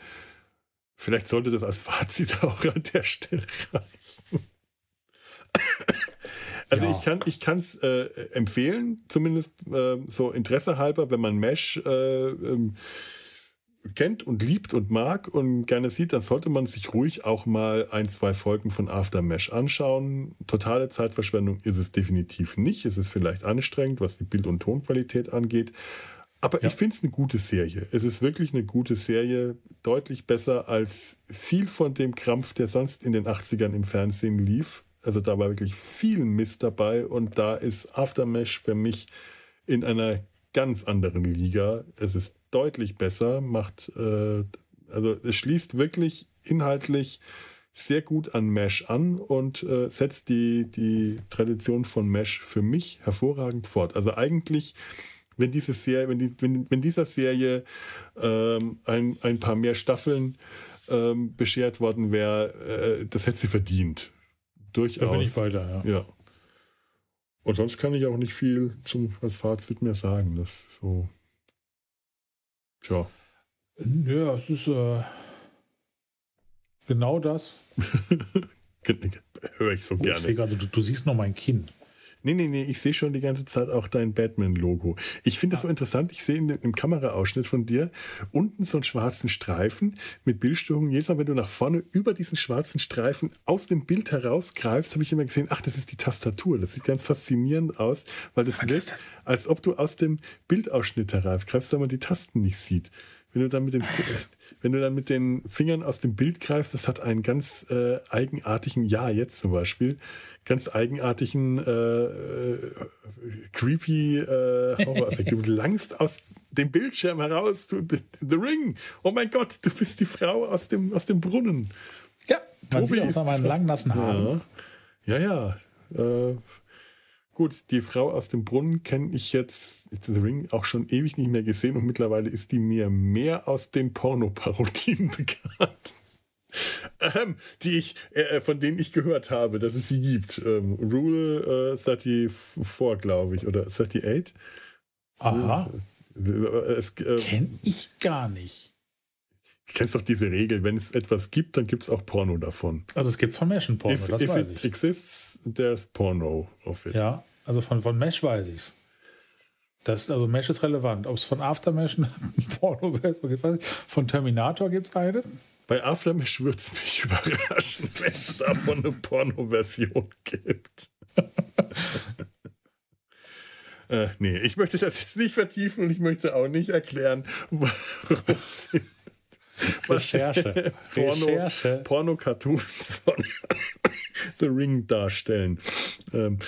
Vielleicht sollte das als Fazit auch an der Stelle reichen. Also ja. ich kann es äh, empfehlen, zumindest äh, so Interesse halber, wenn man Mesh äh, ähm, kennt und liebt und mag und gerne sieht, dann sollte man sich ruhig auch mal ein, zwei Folgen von Aftermesh anschauen. Totale Zeitverschwendung ist es definitiv nicht. Es ist vielleicht anstrengend, was die Bild- und Tonqualität angeht. Aber ja. ich finde es eine gute Serie. Es ist wirklich eine gute Serie, deutlich besser als viel von dem Krampf, der sonst in den 80ern im Fernsehen lief. Also da war wirklich viel Mist dabei und da ist Aftermesh für mich in einer ganz anderen Liga. Es ist deutlich besser, macht, äh, also es schließt wirklich inhaltlich sehr gut an Mesh an und äh, setzt die, die Tradition von Mesh für mich hervorragend fort. Also eigentlich, wenn diese Serie, wenn, die, wenn, wenn dieser Serie ähm, ein, ein paar mehr Staffeln ähm, beschert worden wäre, äh, das hätte sie verdient. Durchaus. Da bin ich weiter, ja. ja. Und sonst kann ich auch nicht viel zum, als Fazit mehr sagen. Das so. Tja. Ja, es ist äh, genau das. Höre ich so oh, gerne. Ich grade, du, du, siehst noch mein Kinn. Nee, nee, nee, ich sehe schon die ganze Zeit auch dein Batman-Logo. Ich finde das so interessant. Ich sehe im Kameraausschnitt von dir unten so einen schwarzen Streifen mit Bildstörungen. Jedes Mal, wenn du nach vorne über diesen schwarzen Streifen aus dem Bild herausgreifst, habe ich immer gesehen, ach, das ist die Tastatur. Das sieht ganz faszinierend aus, weil das wirkt, als ob du aus dem Bildausschnitt herausgreifst, weil man die Tasten nicht sieht. Wenn du dann mit den, wenn du dann mit den Fingern aus dem Bild greifst, das hat einen ganz äh, eigenartigen, ja, jetzt zum Beispiel, ganz eigenartigen, äh, äh, creepy äh, Horror-Effekt. du langst aus dem Bildschirm heraus, du, The Ring, oh mein Gott, du bist die Frau aus dem, aus dem Brunnen. Ja, man Tobi sieht auch noch meinen lang nassen Haaren. Ja, ja. ja äh, Gut, die Frau aus dem Brunnen kenne ich jetzt, The Ring, auch schon ewig nicht mehr gesehen und mittlerweile ist die mir mehr aus den Pornoparodien bekannt. Ähm, die ich, äh, von denen ich gehört habe, dass es sie gibt. Ähm, Rule äh, 34, glaube ich, oder 38. Aha. Äh, Kenn ich gar nicht. Du kennst doch diese Regel, wenn es etwas gibt, dann gibt es auch Porno davon. Also es gibt von Menschen Porno, if, das if weiß it ich. exists, there's porno of it. Ja, also von, von Mesh weiß ich es. Das, also Mesh ist relevant. Ob es von Aftermesh ein Porno wäre, von Terminator gibt es eine. Bei Aftermesh würde es mich überraschen, wenn es davon eine Porno-Version gibt. äh, nee, ich möchte das jetzt nicht vertiefen und ich möchte auch nicht erklären, warum Recherche. Porno, Recherche. Porno-Cartoons von The Ring darstellen. Ähm,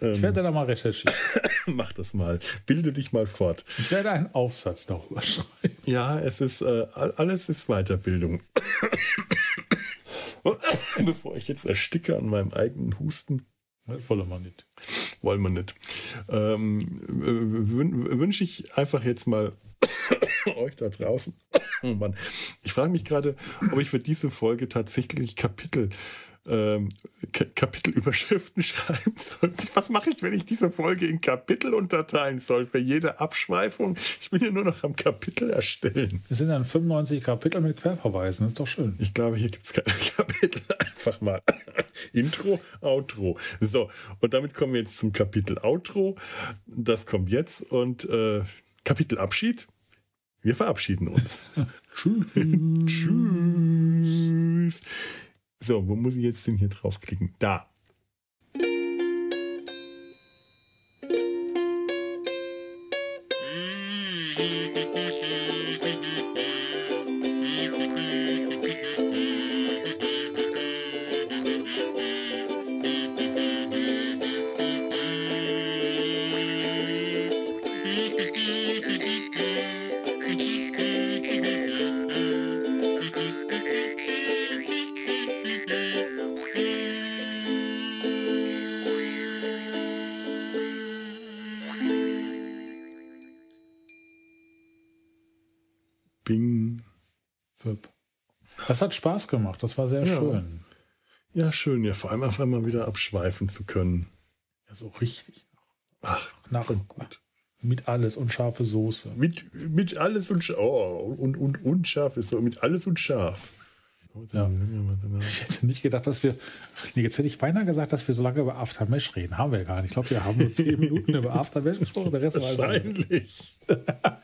ich werde da mal recherchieren. Mach das mal. Bilde dich mal fort. Ich werde einen Aufsatz darüber schreiben. Ja, es ist äh, alles ist Weiterbildung. Bevor ich jetzt ersticke an meinem eigenen Husten. Wollen wir nicht. Wollen wir nicht. Ähm, Wünsche ich einfach jetzt mal euch da draußen. Oh Mann. Ich frage mich gerade, ob ich für diese Folge tatsächlich Kapitel ähm, Kapitelüberschriften schreiben soll. Was mache ich, wenn ich diese Folge in Kapitel unterteilen soll für jede Abschweifung? Ich bin ja nur noch am Kapitel erstellen. Es sind dann 95 Kapitel mit Querverweisen, das ist doch schön. Ich glaube, hier gibt es keine Kapitel. Einfach mal Intro, Outro. So, und damit kommen wir jetzt zum Kapitel Outro. Das kommt jetzt und äh, Kapitel Abschied. Wir verabschieden uns. Tschüss. Tschüss. So, wo muss ich jetzt denn hier draufklicken? Da. Das hat Spaß gemacht, das war sehr Ja. schön. Ja, schön, ja, vor allem auf einmal wieder abschweifen zu können. Ja, so richtig. Ach, Nach und gut. Mit alles und scharfe Soße. mit, mit alles und scharf. Oh, und, und unscharf ist so, mit alles und scharf. Ja. Ich hätte nicht gedacht, dass wir. Nee, jetzt hätte ich beinahe gesagt, dass wir so lange über Aftermesh reden. Haben wir gar nicht. Ich glaube, wir haben nur zehn Minuten über Aftermesh gesprochen. Der Rest war alles. Wahrscheinlich.